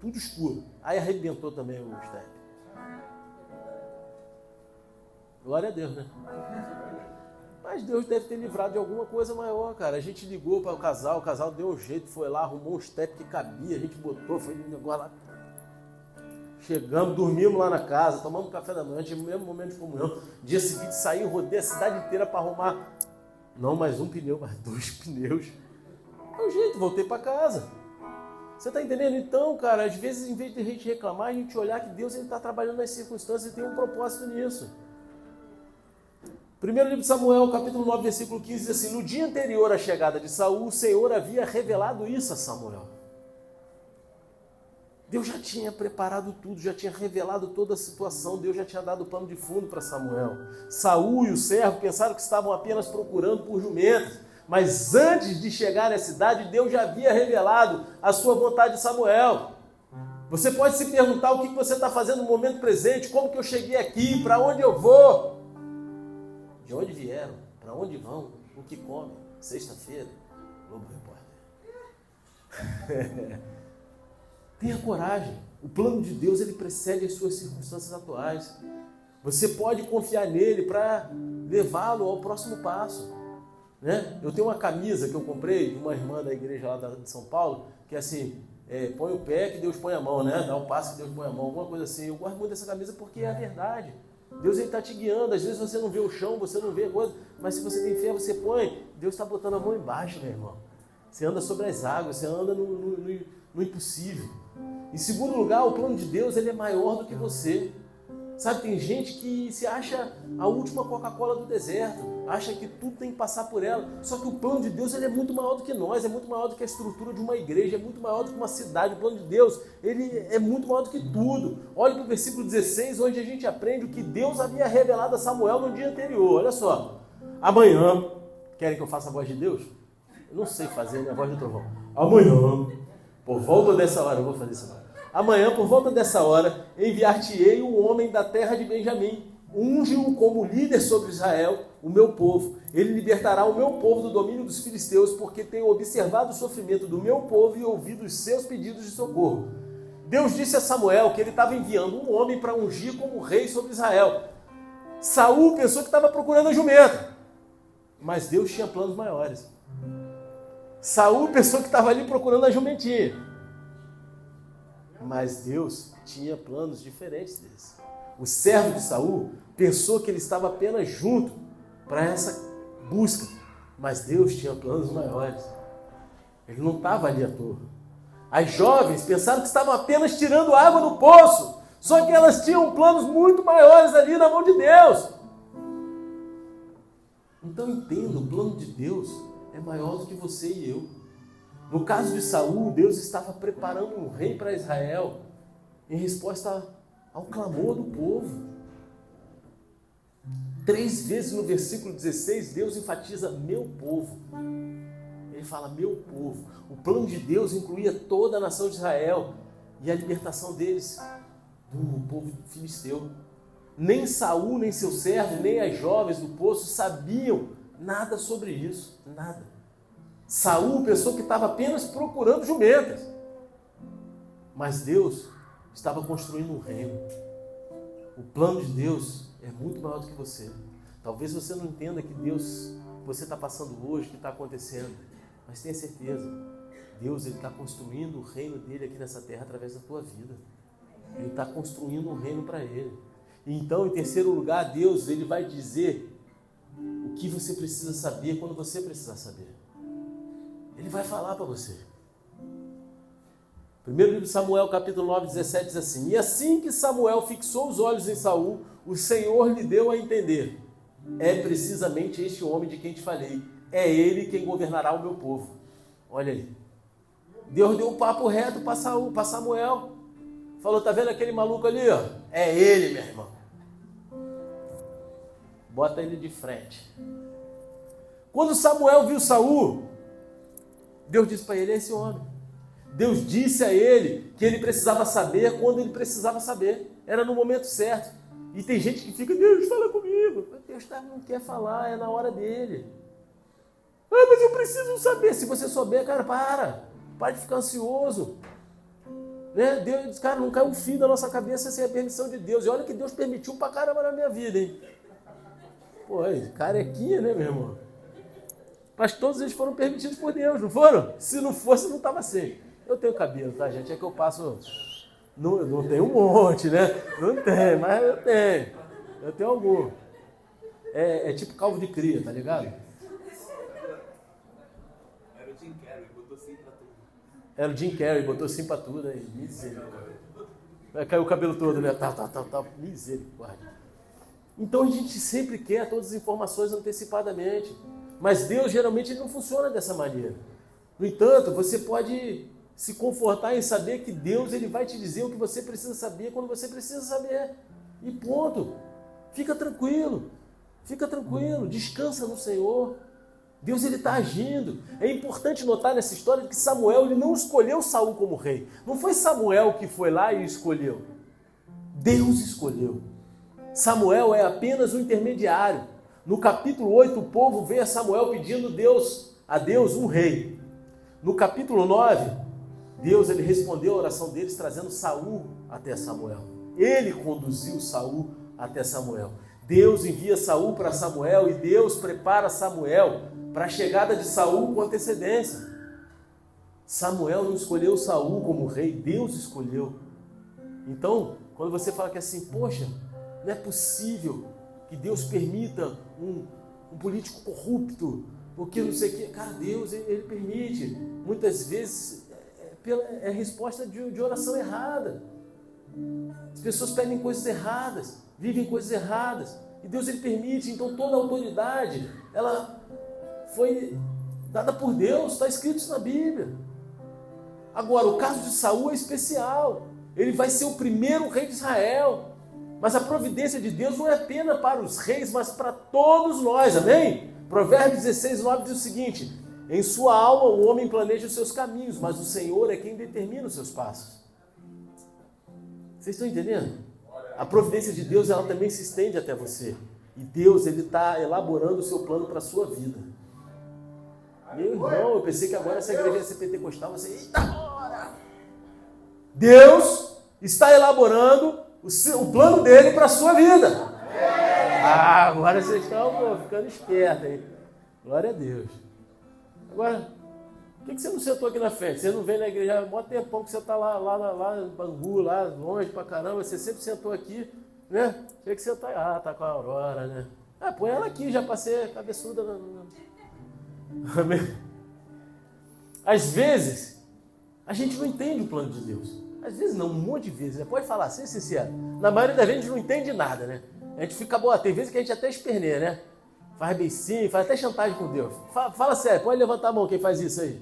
Tudo escuro. Aí arrebentou também o step. Glória a Deus, né? Mas Deus deve ter livrado de alguma coisa maior, cara. A gente ligou para o casal, o casal deu um jeito, foi lá, arrumou um step que cabia, a gente botou, foi um negócio lá. Chegamos, dormimos lá na casa, tomamos café da manhã, tivemos o mesmo momento de comunhão. Dia seguinte saí, rodei a cidade inteira para arrumar. Não mais um pneu, mas dois pneus. É o jeito, voltei para casa. Você está entendendo? Então, cara, às vezes, em vez de a gente reclamar, a gente olhar que Deus está trabalhando nas circunstâncias e tem um propósito nisso. Primeiro livro de Samuel, capítulo 9, versículo 15, diz assim: No dia anterior à chegada de Saul, o Senhor havia revelado isso a Samuel. Deus já tinha preparado tudo, já tinha revelado toda a situação, Deus já tinha dado pano de fundo para Samuel. Saul e o servo pensaram que estavam apenas procurando por jumentos. Mas antes de chegar à cidade, Deus já havia revelado a sua vontade a Samuel. Você pode se perguntar o que você está fazendo no momento presente, como que eu cheguei aqui, para onde eu vou, de onde vieram, para onde vão, o que comem. Sexta-feira, Globo Repórter. Tenha coragem. O plano de Deus ele precede as suas circunstâncias atuais. Você pode confiar nele para levá-lo ao próximo passo. Né? Eu tenho uma camisa que eu comprei de uma irmã da igreja lá de São Paulo, que é assim, é, põe o pé que Deus põe a mão, né? Dá um passo que Deus põe a mão, alguma coisa assim. Eu gosto muito dessa camisa porque é a verdade. Deus está te guiando. Às vezes você não vê o chão, você não vê a coisa, mas se você tem fé, você põe. Deus está botando a mão embaixo, meu irmão. Você anda sobre as águas, você anda no, no, no, no impossível. Em segundo lugar, o plano de Deus ele é maior do que você. Sabe, tem gente que se acha a última Coca-Cola do deserto, acha que tudo tem que passar por ela. Só que o plano de Deus ele é muito maior do que nós, é muito maior do que a estrutura de uma igreja, é muito maior do que uma cidade. O plano de Deus ele é muito maior do que tudo. Olha para o versículo 16, onde a gente aprende o que Deus havia revelado a Samuel no dia anterior. Olha só, amanhã, querem que eu faça a voz de Deus? Eu não sei fazer né, a voz do trovão. Amanhã, por volta dessa hora, eu vou fazer isso. Amanhã, por volta dessa hora, enviar-te-ei um homem da terra de Benjamim. Unge-o como líder sobre Israel, o meu povo. Ele libertará o meu povo do domínio dos filisteus, porque tenho observado o sofrimento do meu povo e ouvido os seus pedidos de socorro. Deus disse a Samuel que ele estava enviando um homem para ungir como rei sobre Israel. Saul pensou que estava procurando a jumenta, mas Deus tinha planos maiores. Saul pensou que estava ali procurando a jumentinha. Mas Deus tinha planos diferentes deles. O servo de Saul pensou que ele estava apenas junto para essa busca, mas Deus tinha planos maiores. Ele não estava ali à toa. As jovens pensaram que estavam apenas tirando água do poço, só que elas tinham planos muito maiores ali na mão de Deus. Então entenda, o plano de Deus é maior do que você e eu. No caso de Saul, Deus estava preparando um rei para Israel em resposta ao clamor do povo. Três vezes no versículo 16, Deus enfatiza meu povo. Ele fala meu povo. O plano de Deus incluía toda a nação de Israel e a libertação deles do povo filisteu. Nem Saul, nem seu servo, nem as jovens do poço sabiam nada sobre isso, nada. Saul pensou que estava apenas procurando jumentas. Mas Deus estava construindo um reino. O plano de Deus é muito maior do que você. Talvez você não entenda que Deus, você está passando hoje, que está acontecendo, mas tenha certeza, Deus está construindo o reino dele aqui nessa terra através da tua vida. Ele está construindo um reino para ele. Então, em terceiro lugar, Deus ele vai dizer o que você precisa saber quando você precisar saber. Ele vai falar para você. Primeiro livro de Samuel, capítulo 9, 17, diz assim: E assim que Samuel fixou os olhos em Saul, o Senhor lhe deu a entender: É precisamente este homem de quem te falei. É ele quem governará o meu povo. Olha aí. Deus deu um papo reto para Saul, para Samuel. Falou: Tá vendo aquele maluco ali? Ó? É ele, meu irmão. Bota ele de frente. Quando Samuel viu Saul, Deus disse para ele: é esse homem. Deus disse a ele que ele precisava saber quando ele precisava saber. Era no momento certo. E tem gente que fica, Deus, fala comigo. Deus tá, não quer falar, é na hora dele. Ah, mas eu preciso saber. Se você souber, cara, para. Para de ficar ansioso. Né? Deus cara, não cai um fio da nossa cabeça sem a permissão de Deus. E olha que Deus permitiu pra caramba na minha vida, hein? Pô, carequinha, né, meu irmão? Mas todos eles foram permitidos por Deus, não foram? Se não fosse, não estava assim. Eu tenho cabelo, tá, gente? É que eu passo. Não, não tenho um monte, né? Não tem, mas eu tenho. Eu tenho algum. É, é tipo calvo de cria, tá ligado? Era o Jim Carrey, botou sim pra tudo. Era o Jim Carrey, botou sim pra tudo aí. Misericórdia. Vai cair o cabelo todo, né? Tá, tá, tá, tá. Misericórdia. Então a gente sempre quer todas as informações antecipadamente. Mas Deus geralmente não funciona dessa maneira. No entanto, você pode se confortar em saber que Deus ele vai te dizer o que você precisa saber quando você precisa saber. E ponto. Fica tranquilo. Fica tranquilo, descansa no Senhor. Deus ele está agindo. É importante notar nessa história que Samuel ele não escolheu Saul como rei. Não foi Samuel que foi lá e escolheu. Deus escolheu. Samuel é apenas um intermediário. No capítulo 8, o povo vê a Samuel pedindo Deus, a Deus um rei. No capítulo 9, Deus ele respondeu a oração deles trazendo Saul até Samuel. Ele conduziu Saul até Samuel. Deus envia Saul para Samuel e Deus prepara Samuel para a chegada de Saul com antecedência. Samuel não escolheu Saul como rei, Deus escolheu. Então, quando você fala que é assim, poxa, não é possível que Deus permita um, um político corrupto, porque não sei o que. Cara, Deus, ele, ele permite. Muitas vezes é, é, é resposta de, de oração errada. As pessoas pedem coisas erradas, vivem coisas erradas. E Deus ele permite, então toda a autoridade, ela foi dada por Deus, está escrito isso na Bíblia. Agora, o caso de Saul é especial. Ele vai ser o primeiro rei de Israel. Mas a providência de Deus não é apenas para os reis, mas para todos nós, amém? Provérbios 16, 9 diz o seguinte: Em sua alma o homem planeja os seus caminhos, mas o Senhor é quem determina os seus passos. Vocês estão entendendo? A providência de Deus ela também se estende até você. E Deus ele está elaborando o seu plano para a sua vida. Meu irmão, eu pensei que agora essa igreja ia ser pentecostal. Você, eita, hora! Deus está elaborando o, seu, o plano dele para a sua vida. Ah, agora vocês estão pô, ficando espertos, hein? Glória a Deus. Agora, por que, você não sentou aqui na frente? Você não vem na igreja há um tempão que você está lá, lá, lá, lá Bangu, lá longe pra caramba, você sempre sentou aqui, né? Tinha que sentar. Ah, tá com a Aurora, né? Ah, põe ela aqui, já passei cabeçuda. Amém? Às vezes, a gente não entende o plano de Deus. Às vezes não, um monte de vezes. Né? Pode falar, ser sincero. Na maioria das vezes a gente não entende nada, né? A gente fica boa. Tem vezes que a gente até esperneia, né? Faz beicinho, faz até chantagem com Deus. Fala, fala sério, pode levantar a mão quem faz isso aí.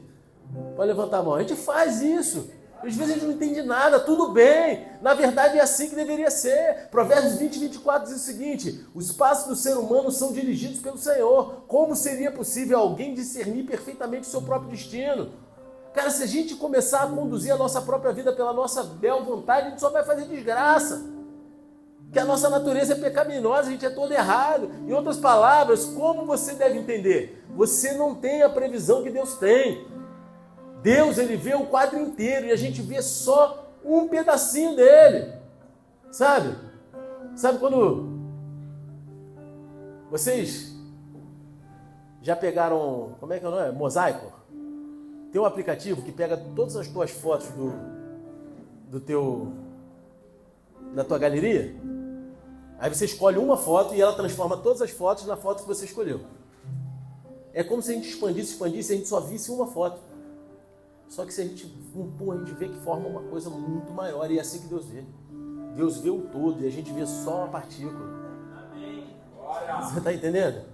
Pode levantar a mão. A gente faz isso. Às vezes a gente não entende nada, tudo bem. Na verdade é assim que deveria ser. Provérbios 20, 24 diz o seguinte: os passos do ser humano são dirigidos pelo Senhor. Como seria possível alguém discernir perfeitamente o seu próprio destino? Cara, se a gente começar a conduzir a nossa própria vida pela nossa bela vontade, a gente só vai fazer desgraça. Que a nossa natureza é pecaminosa, a gente é todo errado. Em outras palavras, como você deve entender? Você não tem a previsão que Deus tem. Deus, ele vê o quadro inteiro e a gente vê só um pedacinho dele. Sabe? Sabe quando vocês já pegaram, como é que é o nome? Mosaico? Tem um aplicativo que pega todas as tuas fotos do, do teu da tua galeria. Aí você escolhe uma foto e ela transforma todas as fotos na foto que você escolheu. É como se a gente expandisse, expandisse e a gente só visse uma foto. Só que se a gente, pum, a gente vê que forma uma coisa muito maior e é assim que Deus vê. Deus vê o todo e a gente vê só uma partícula. Você está entendendo?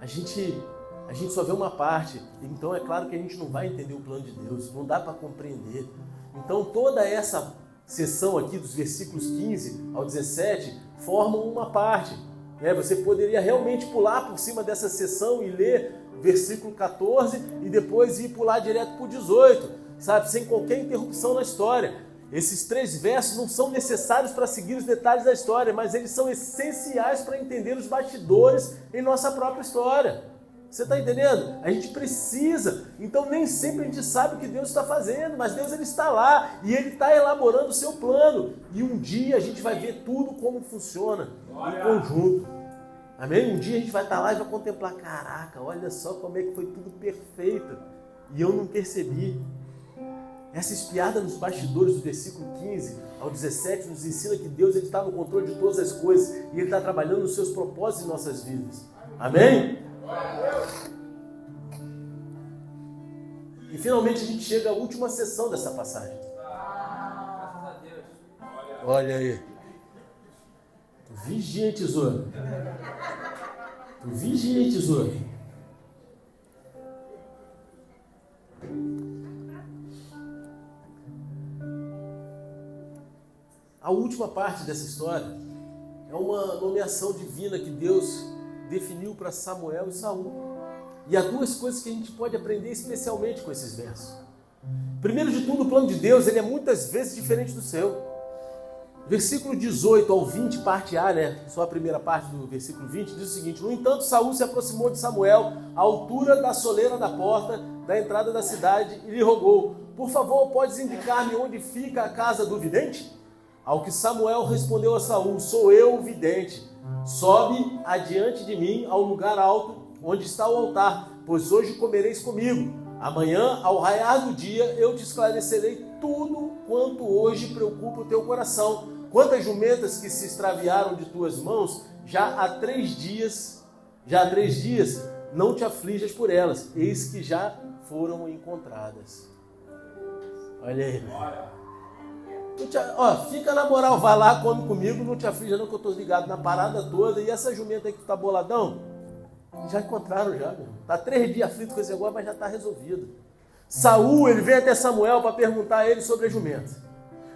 A gente, a gente só vê uma parte. Então é claro que a gente não vai entender o plano de Deus. Não dá para compreender. Então toda essa sessão aqui dos versículos 15 ao 17 formam uma parte. Né? Você poderia realmente pular por cima dessa sessão e ler versículo 14 e depois ir pular direto para o 18, sabe? Sem qualquer interrupção na história. Esses três versos não são necessários para seguir os detalhes da história, mas eles são essenciais para entender os bastidores em nossa própria história. Você está entendendo? A gente precisa. Então nem sempre a gente sabe o que Deus está fazendo, mas Deus ele está lá e ele está elaborando o seu plano. E um dia a gente vai ver tudo como funciona em conjunto. Amém? Um dia a gente vai estar lá e vai contemplar, caraca, olha só como é que foi tudo perfeito. E eu não percebi. Essa espiada nos bastidores do versículo 15 ao 17 nos ensina que Deus está no controle de todas as coisas e Ele está trabalhando nos seus propósitos em nossas vidas. Amém? E finalmente a gente chega à última sessão dessa passagem. Olha aí. Vigia, tesouro. Vigia, tesouro. A última parte dessa história é uma nomeação divina que Deus definiu para Samuel e Saul. E há duas coisas que a gente pode aprender especialmente com esses versos. Primeiro de tudo, o plano de Deus ele é muitas vezes diferente do seu. Versículo 18 ao 20, parte A, né? Só a primeira parte do versículo 20, diz o seguinte: No entanto, Saul se aproximou de Samuel à altura da soleira da porta da entrada da cidade e lhe rogou: Por favor, podes indicar-me onde fica a casa do vidente? Ao que Samuel respondeu a Saul: Sou eu o vidente. Sobe adiante de mim ao lugar alto onde está o altar, pois hoje comereis comigo. Amanhã, ao raiar do dia, eu te esclarecerei tudo quanto hoje preocupa o teu coração. Quantas jumentas que se extraviaram de tuas mãos, já há três dias, já há três dias, não te aflijas por elas, eis que já foram encontradas. Olha aí. Não te, ó, fica na moral, vai lá, come comigo, não te aflija não, que eu estou ligado na parada toda. E essa jumenta aí que tu tá boladão, já encontraram já, meu. Tá três dias aflito com esse negócio, mas já está resolvido. Saul, ele vem até Samuel para perguntar a ele sobre a jumenta.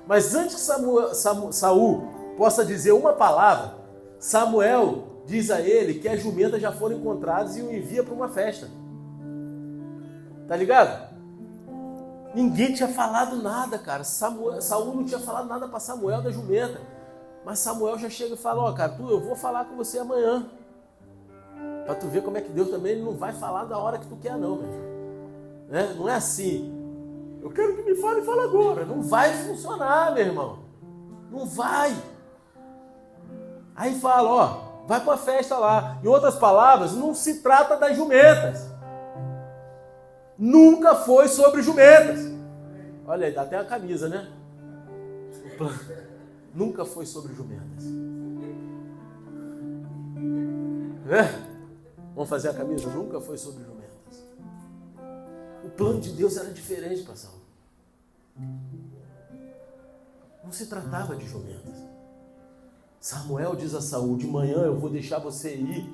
Mas antes que Samuel, Samu, Saul possa dizer uma palavra, Samuel diz a ele que as jumentas já foram encontradas e o envia para uma festa. Tá ligado? Ninguém tinha falado nada, cara. Samuel, Saul não tinha falado nada para Samuel da jumenta. Mas Samuel já chega e fala: Ó, oh, cara, tu, eu vou falar com você amanhã. Para tu ver como é que Deus também não vai falar da hora que tu quer, não, meu. Né? Não é assim. Eu quero que me fale e fala agora. Não vai funcionar, meu irmão. Não vai. Aí fala, ó, vai para a festa lá. Em outras palavras, não se trata das jumentas. Nunca foi sobre jumentas. Olha aí, dá até a camisa, né? Nunca foi sobre jumentas. É? Vamos fazer a camisa? Nunca foi sobre jumentas. O plano de Deus era diferente Saul. Não se tratava de jumentas. Samuel diz a Saul: De manhã eu vou deixar você ir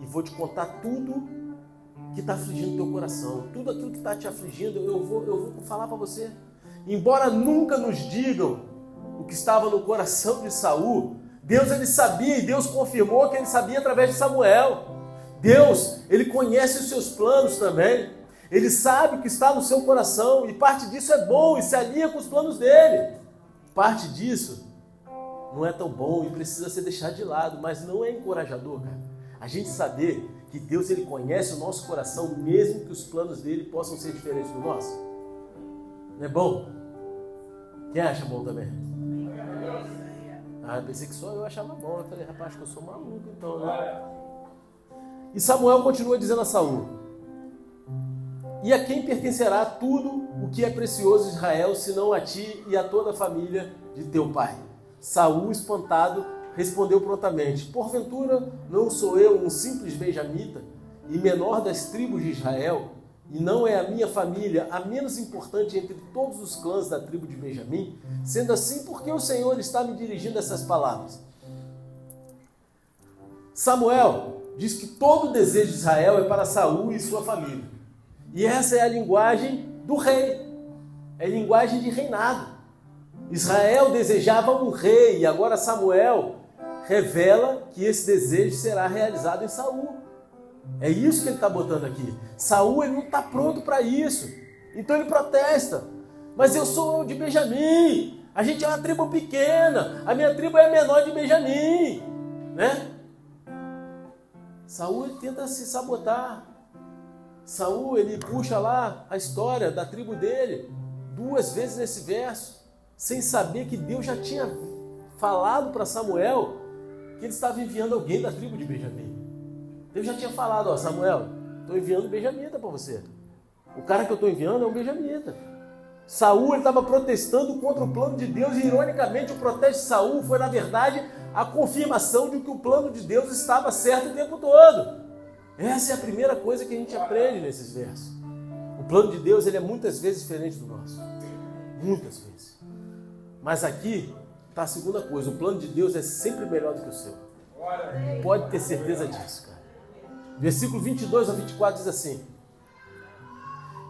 e vou te contar tudo que está afligindo teu coração, tudo aquilo que está te afligindo, eu vou, eu vou falar para você. Embora nunca nos digam o que estava no coração de Saul, Deus ele sabia e Deus confirmou que ele sabia através de Samuel. Deus, ele conhece os seus planos também. Ele sabe o que está no seu coração e parte disso é bom e se alinha com os planos dele. Parte disso não é tão bom e precisa ser deixado de lado, mas não é encorajador, cara. A gente saber que Deus ele conhece o nosso coração, mesmo que os planos dele possam ser diferentes do nosso. Não é bom? Quem acha bom também? Ah, pensei que só eu achava bom. Eu falei, rapaz, que eu sou maluco então, né? E Samuel continua dizendo a Saul: E a quem pertencerá tudo o que é precioso Israel, senão a ti e a toda a família de teu pai? Saul, espantado, respondeu prontamente: Porventura não sou eu um simples benjamita e menor das tribos de Israel? E não é a minha família a menos importante entre todos os clãs da tribo de Benjamim? Sendo assim, por que o Senhor está me dirigindo essas palavras? Samuel diz que todo o desejo de Israel é para Saul e sua família. E essa é a linguagem do rei. É linguagem de reinado. Israel desejava um rei e agora Samuel revela que esse desejo será realizado em Saul. É isso que ele está botando aqui. Saul ele não está pronto para isso. Então ele protesta. Mas eu sou de Benjamim. A gente é uma tribo pequena. A minha tribo é a menor de Benjamim. Né? Saul tenta se sabotar. Saul ele puxa lá a história da tribo dele duas vezes nesse verso, sem saber que Deus já tinha falado para Samuel que ele estava enviando alguém da tribo de Benjamim. Deus já tinha falado, ó, Samuel, estou enviando Benjamita para você. O cara que eu estou enviando é um Benjamita. Saul estava protestando contra o plano de Deus e, ironicamente, o protesto de Saul foi, na verdade, a confirmação de que o plano de Deus estava certo o tempo todo. Essa é a primeira coisa que a gente aprende nesses versos. O plano de Deus ele é muitas vezes diferente do nosso. Muitas vezes. Mas aqui está a segunda coisa: o plano de Deus é sempre melhor do que o seu. Pode ter certeza disso, cara. Versículo 22 a 24 diz assim: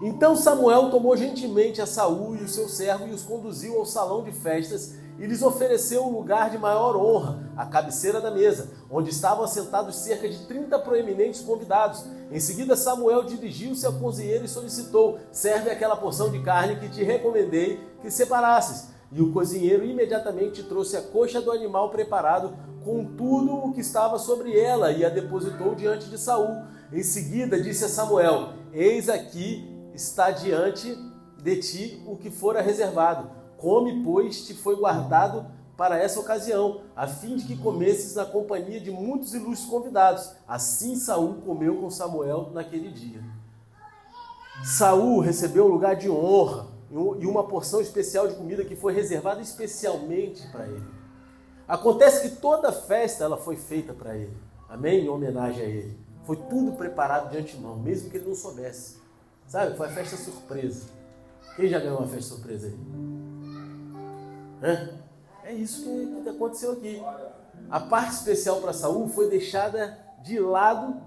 Então Samuel tomou gentilmente a Saul e o seu servo e os conduziu ao salão de festas e lhes ofereceu um lugar de maior honra, a cabeceira da mesa, onde estavam assentados cerca de 30 proeminentes convidados. Em seguida, Samuel dirigiu-se ao cozinheiro e solicitou: Serve aquela porção de carne que te recomendei que separasses. E o cozinheiro imediatamente trouxe a coxa do animal preparado com tudo o que estava sobre ela e a depositou diante de Saul. Em seguida disse a Samuel: Eis aqui está diante de ti o que fora reservado. Come, pois, te foi guardado para essa ocasião, a fim de que comesses na companhia de muitos ilustres convidados. Assim Saul comeu com Samuel naquele dia. Saul recebeu um lugar de honra e uma porção especial de comida que foi reservada especialmente para ele. Acontece que toda festa ela foi feita para ele, amém? Em homenagem a ele. Foi tudo preparado de antemão, mesmo que ele não soubesse. Sabe? Foi a festa surpresa. Quem já ganhou uma festa surpresa aí? É, é isso que, que aconteceu aqui. A parte especial para Saul foi deixada de lado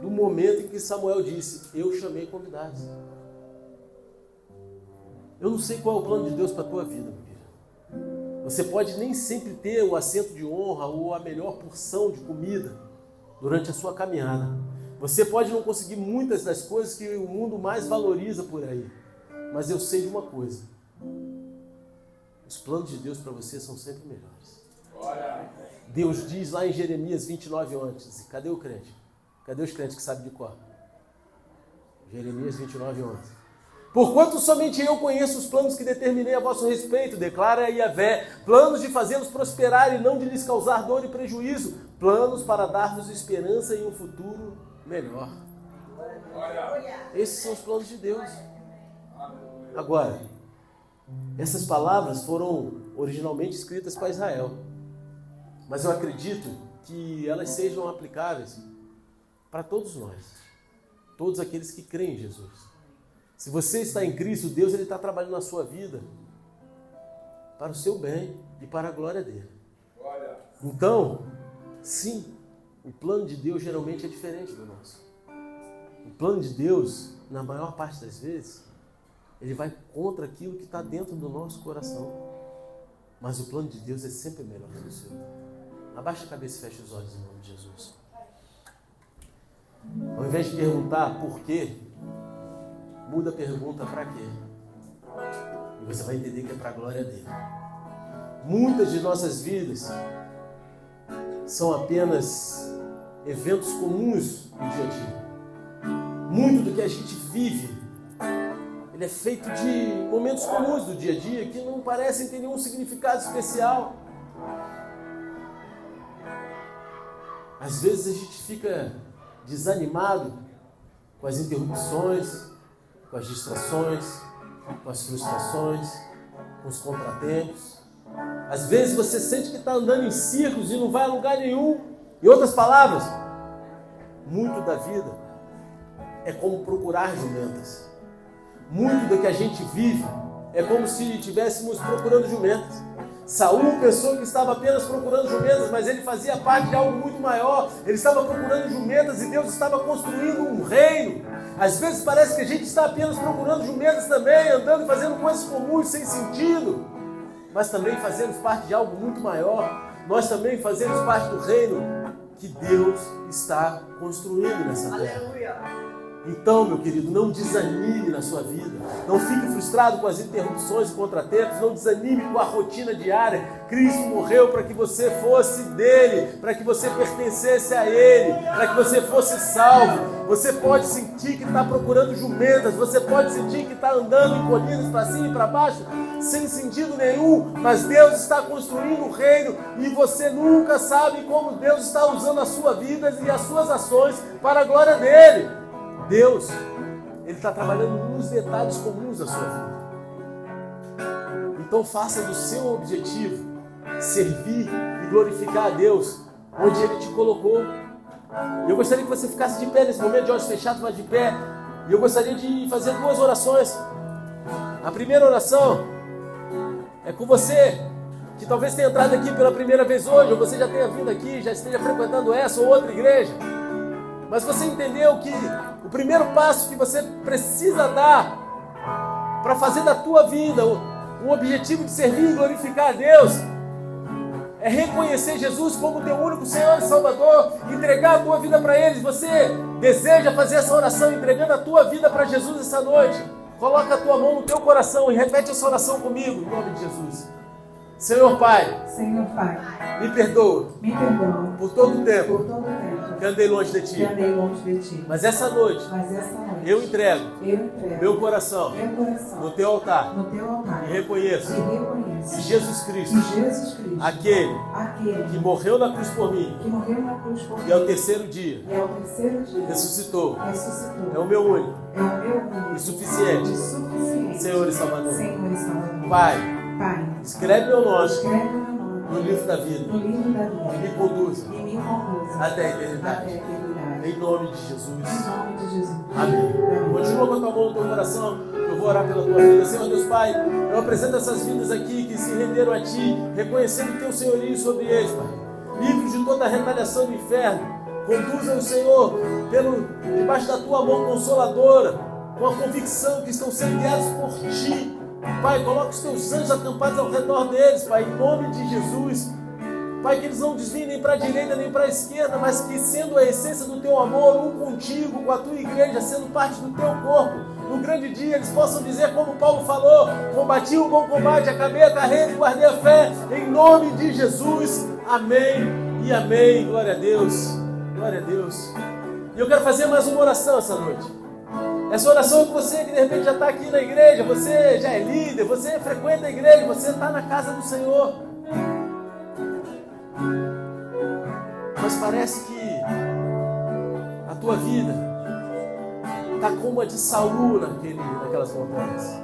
do momento em que Samuel disse: Eu chamei convidados. Eu não sei qual é o plano de Deus para a tua vida, meu filho. Você pode nem sempre ter o assento de honra ou a melhor porção de comida durante a sua caminhada. Você pode não conseguir muitas das coisas que o mundo mais valoriza por aí. Mas eu sei de uma coisa: os planos de Deus para você são sempre melhores. Deus diz lá em Jeremias 29, antes: cadê o crente? Cadê os crentes que sabem de cor? Jeremias 29, 11. Porquanto somente eu conheço os planos que determinei a vosso respeito, declara Yahvé, planos de fazê-los prosperar e não de lhes causar dor e prejuízo, planos para dar-vos esperança e um futuro melhor. Esses são os planos de Deus. Agora, essas palavras foram originalmente escritas para Israel, mas eu acredito que elas sejam aplicáveis para todos nós, todos aqueles que creem em Jesus. Se você está em Cristo, Deus ele está trabalhando na sua vida para o seu bem e para a glória dele. Então, sim, o plano de Deus geralmente é diferente do nosso. O plano de Deus, na maior parte das vezes, ele vai contra aquilo que está dentro do nosso coração. Mas o plano de Deus é sempre melhor que o seu. Abaixa a cabeça e fecha os olhos em nome de Jesus. Ao invés de perguntar por quê, muda a pergunta para quê. E você vai entender que é para a glória dele. Muitas de nossas vidas são apenas eventos comuns do dia a dia. Muito do que a gente vive, ele é feito de momentos comuns do dia a dia que não parecem ter nenhum significado especial. Às vezes a gente fica desanimado com as interrupções, com as distrações, com as frustrações, com os contratempos. Às vezes você sente que está andando em círculos e não vai a lugar nenhum. Em outras palavras, muito da vida é como procurar jumentas. Muito do que a gente vive é como se estivéssemos procurando jumentas. Saul pensou que estava apenas procurando jumentas, mas ele fazia parte de algo muito maior. Ele estava procurando jumentas e Deus estava construindo um reino. Às vezes parece que a gente está apenas procurando jumentas também, andando e fazendo coisas comuns sem sentido. Mas também fazemos parte de algo muito maior. Nós também fazemos parte do reino que Deus está construindo nessa terra. Aleluia. Então, meu querido, não desanime na sua vida. Não fique frustrado com as interrupções e contratempos. Não desanime com a rotina diária. Cristo morreu para que você fosse dele, para que você pertencesse a ele, para que você fosse salvo. Você pode sentir que está procurando jumentas. Você pode sentir que está andando em colinas para cima e para baixo, sem sentido nenhum. Mas Deus está construindo o um reino e você nunca sabe como Deus está usando a sua vida e as suas ações para a glória dele. Deus, Ele está trabalhando nos detalhes comuns da sua vida. Então faça do seu objetivo servir e glorificar a Deus onde Ele te colocou. Eu gostaria que você ficasse de pé nesse momento, de olhos fechados, mas de pé. E eu gostaria de fazer duas orações. A primeira oração é com você que talvez tenha entrado aqui pela primeira vez hoje, ou você já tenha vindo aqui, já esteja frequentando essa ou outra igreja. Mas você entendeu que o primeiro passo que você precisa dar para fazer da tua vida um objetivo de servir e glorificar a Deus é reconhecer Jesus como teu único Senhor e Salvador, entregar a tua vida para Ele. Você deseja fazer essa oração entregando a tua vida para Jesus essa noite? Coloca a tua mão no teu coração e repete essa oração comigo, em nome de Jesus. Senhor Pai, Senhor Pai, me perdoa, me perdoa por todo o tempo, por todo tempo que andei longe de Ti. andei longe de Ti. Mas essa noite Mas essa noite eu entrego eu entrego meu coração meu coração no Teu altar no Teu altar e reconheço e reconheço Jesus Cristo, Jesus Cristo, aquele aquele que morreu na cruz por mim que morreu na cruz por e ao mim terceiro dia e ao terceiro dia ressuscitou, ressuscitou, é o meu único é o meu único e suficiente e suficiente Senhor e Salvador. Senhor e Salvador. Pai, Pai, escreve meu nome escreve meu nome no livro da vida no livro da e me vida conduza e me conduza até a até a eternidade. eternidade. Em nome de Jesus. Em nome de Jesus. Amém. Continua com a tua mão no teu coração. Eu vou vou orar pela tua vida. Senhor Deus Pai, eu apresento essas vidas aqui que se renderam a Ti, reconhecendo o Teu senhorio sobre eles, Pai. Livre de toda a retaliação do inferno. Conduza o Senhor pelo, debaixo da Tua mão consoladora, com a convicção que estão sendo guiados por Ti. Pai, coloca os Teus anjos acampados ao redor deles, Pai, em nome de Jesus. Pai, que eles não desviem nem para a direita nem para a esquerda, mas que sendo a essência do teu amor, um contigo, com a tua igreja, sendo parte do teu corpo, no grande dia eles possam dizer, como Paulo falou: combati o bom combate, acabei a carreira e guardei a fé, em nome de Jesus. Amém e amém. Glória a Deus. Glória a Deus. E eu quero fazer mais uma oração essa noite. Essa oração que você que de repente já está aqui na igreja, você já é líder, você frequenta a igreja, você está na casa do Senhor. Mas parece que a tua vida está como a de Saul naquele, naquelas montanhas.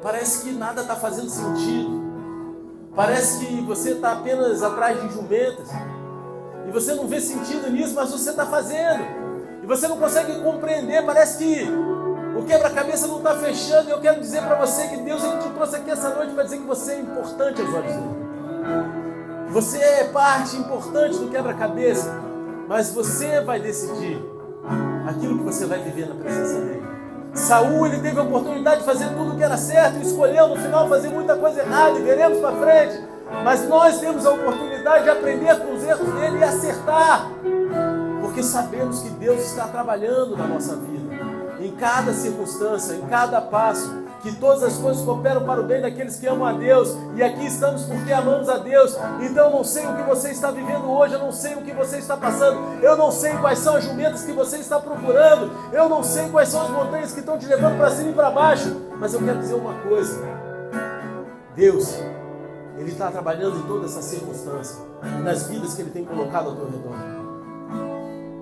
Parece que nada está fazendo sentido. Parece que você está apenas atrás de jumentas. E você não vê sentido nisso, mas você está fazendo. E você não consegue compreender. Parece que o quebra-cabeça não está fechando. E eu quero dizer para você que Deus ele te trouxe aqui essa noite para dizer que você é importante aos olhos dele. Você é parte importante do quebra-cabeça, mas você vai decidir aquilo que você vai viver na presença dele. Saul ele teve a oportunidade de fazer tudo o que era certo e escolheu no final fazer muita coisa errada e veremos para frente. Mas nós temos a oportunidade de aprender com os erros dele e acertar, porque sabemos que Deus está trabalhando na nossa vida, em cada circunstância, em cada passo que todas as coisas cooperam para o bem daqueles que amam a Deus, e aqui estamos porque amamos a Deus. Então eu não sei o que você está vivendo hoje, eu não sei o que você está passando, eu não sei quais são as jumentas que você está procurando, eu não sei quais são as montanhas que estão te levando para cima e para baixo, mas eu quero dizer uma coisa: Deus, Ele está trabalhando em toda essa circunstância, nas vidas que Ele tem colocado ao teu redor.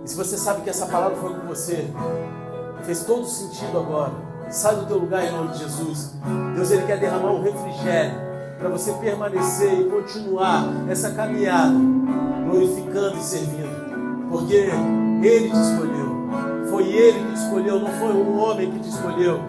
E se você sabe que essa palavra foi com você, fez todo sentido agora. Sai do teu lugar em nome de Jesus. Deus ele quer derramar um refrigério para você permanecer e continuar essa caminhada, glorificando e servindo. Porque Ele te escolheu. Foi Ele que te escolheu, não foi um homem que te escolheu.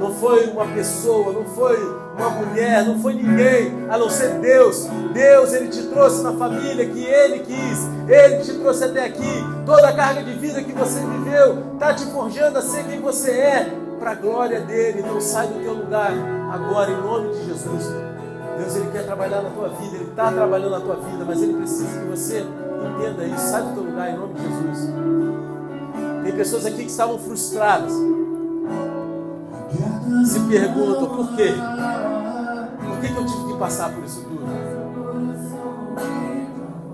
Não foi uma pessoa, não foi uma mulher, não foi ninguém, a não ser Deus. Deus, Ele te trouxe na família que Ele quis, Ele te trouxe até aqui. Toda a carga de vida que você viveu está te forjando a ser quem você é para a glória dele. Então sai do teu lugar agora, em nome de Jesus. Deus, Ele quer trabalhar na tua vida, Ele está trabalhando na tua vida, mas Ele precisa que você entenda isso. Sai do teu lugar, em nome de Jesus. Tem pessoas aqui que estavam frustradas. Se perguntam por quê? Por que, que eu tive que passar por isso tudo?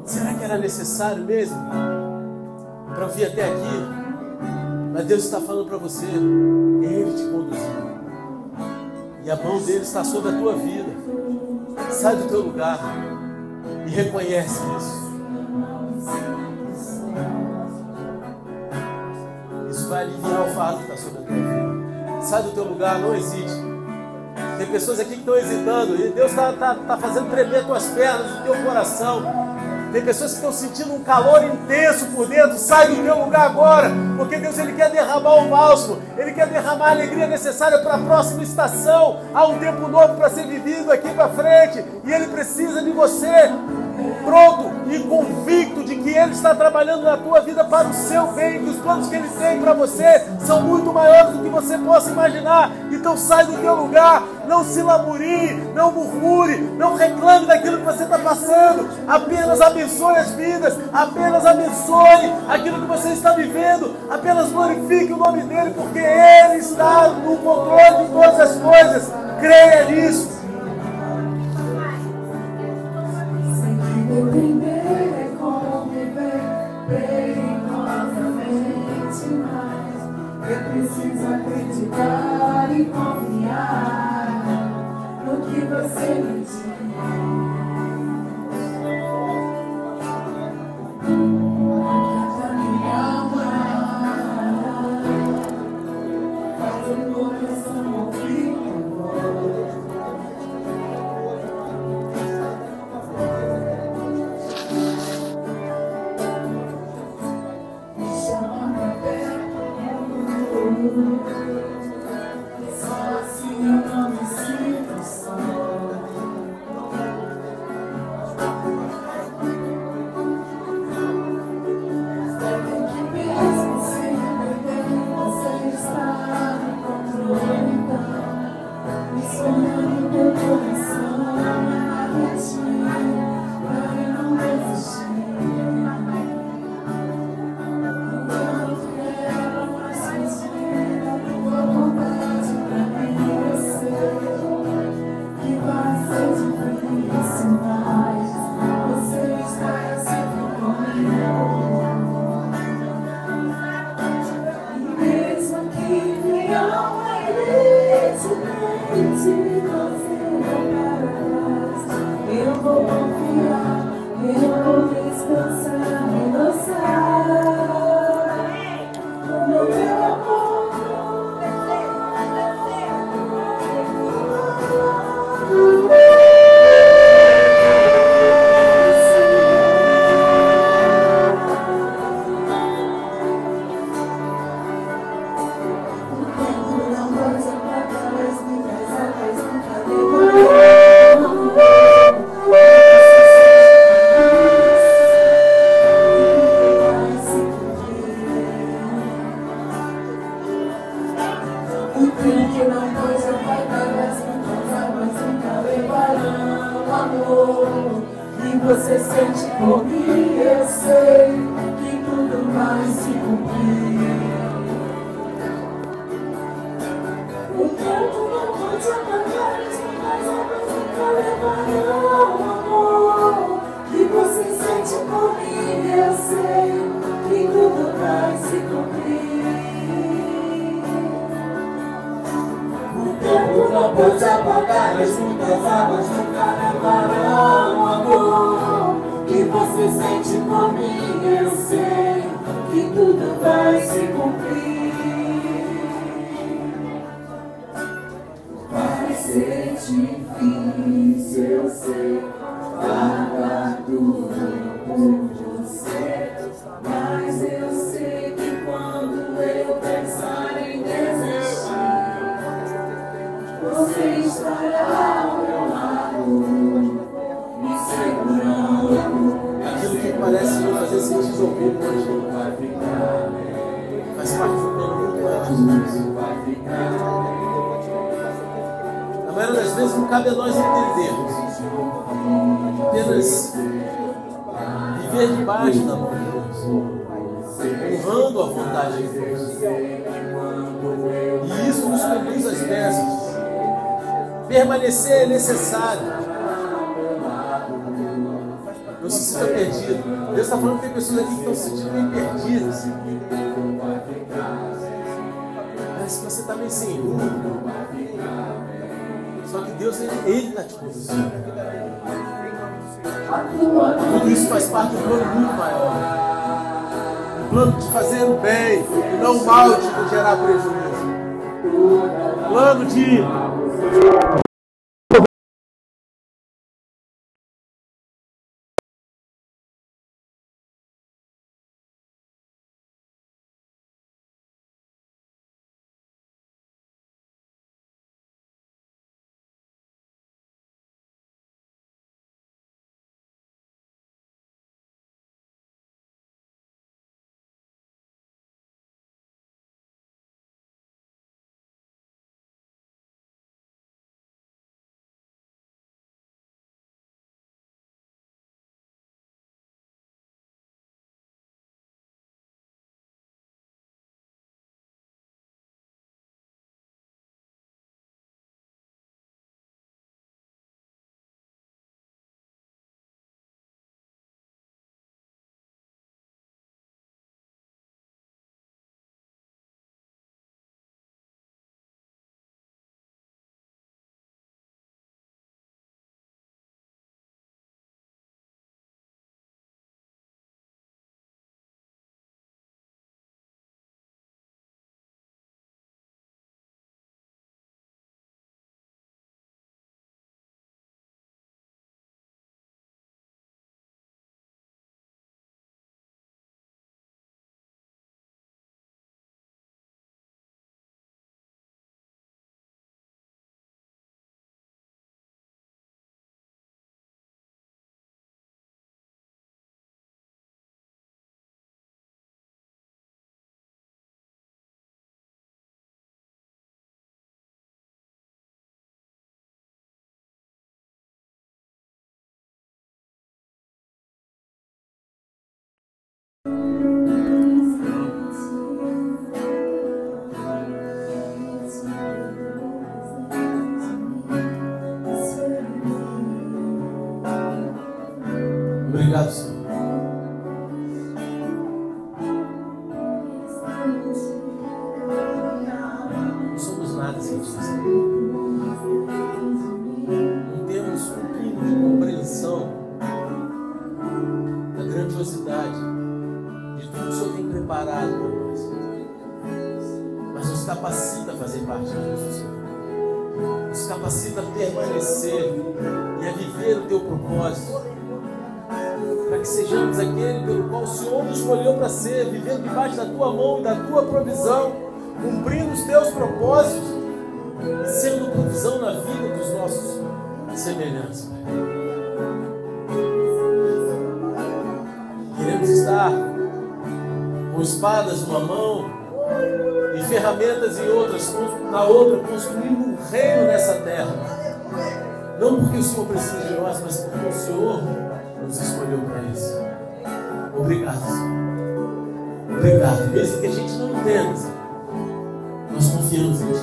Será que era necessário mesmo? Para vir até aqui? Mas Deus está falando para você, Ele te conduziu. E a mão dele está sobre a tua vida. Sai do teu lugar e reconhece isso. Isso vai aliviar o fardo que está sobre a tua vida. Sai do teu lugar, não hesite. Tem pessoas aqui que estão hesitando e Deus está tá, tá fazendo tremer tuas pernas, o teu coração. Tem pessoas que estão sentindo um calor intenso por dentro. Sai do teu lugar agora, porque Deus ele quer derramar o bálsamo, ele quer derramar a alegria necessária para a próxima estação. Há um tempo novo para ser vivido aqui para frente, e ele precisa de você pronto e convicto de que Ele está trabalhando na tua vida para o seu bem, que os planos que Ele tem para você são muito maiores do que você possa imaginar. Então sai do teu lugar, não se lamurie, não murmure, não reclame daquilo que você está passando. Apenas abençoe as vidas, apenas abençoe aquilo que você está vivendo, apenas glorifique o nome dEle, porque Ele está no controle de todas as coisas. Creia nisso. Acreditar e confiar no que você me diz. Yes. honrando a vontade de Deus. E isso nos conduz às peças. Permanecer é necessário. Não se sinta perdido. Deus está falando que tem pessoas aqui que estão se sentindo meio perdidas. Parece que você está meio sem rumo. Só que Deus, Ele está te conduzindo. Tudo isso faz parte do plano muito maior plano de fazer o bem e não o mal de gerar prejuízo. Plano de vivendo debaixo da tua mão e da tua provisão, cumprindo os teus propósitos e sendo provisão na vida dos nossos semelhantes. Queremos estar com espadas numa mão e ferramentas em outras, na outra, construindo um reino nessa terra. Não porque o Senhor precisa de nós, mas porque o Senhor nos escolheu para isso. Obrigado. Obrigado. Mesmo que a gente não entenda, nós confiamos em Ti.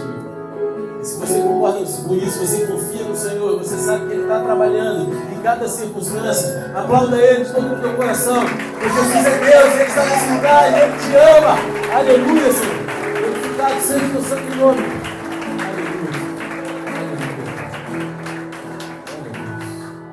E se você concorda com isso, você confia no Senhor, você sabe que Ele está trabalhando em cada circunstância, aplauda Ele de todo o teu coração. Porque Jesus é Deus, Ele está nesse lugar, Ele te ama. Aleluia, Senhor. Glorificado seja o teu santo nome.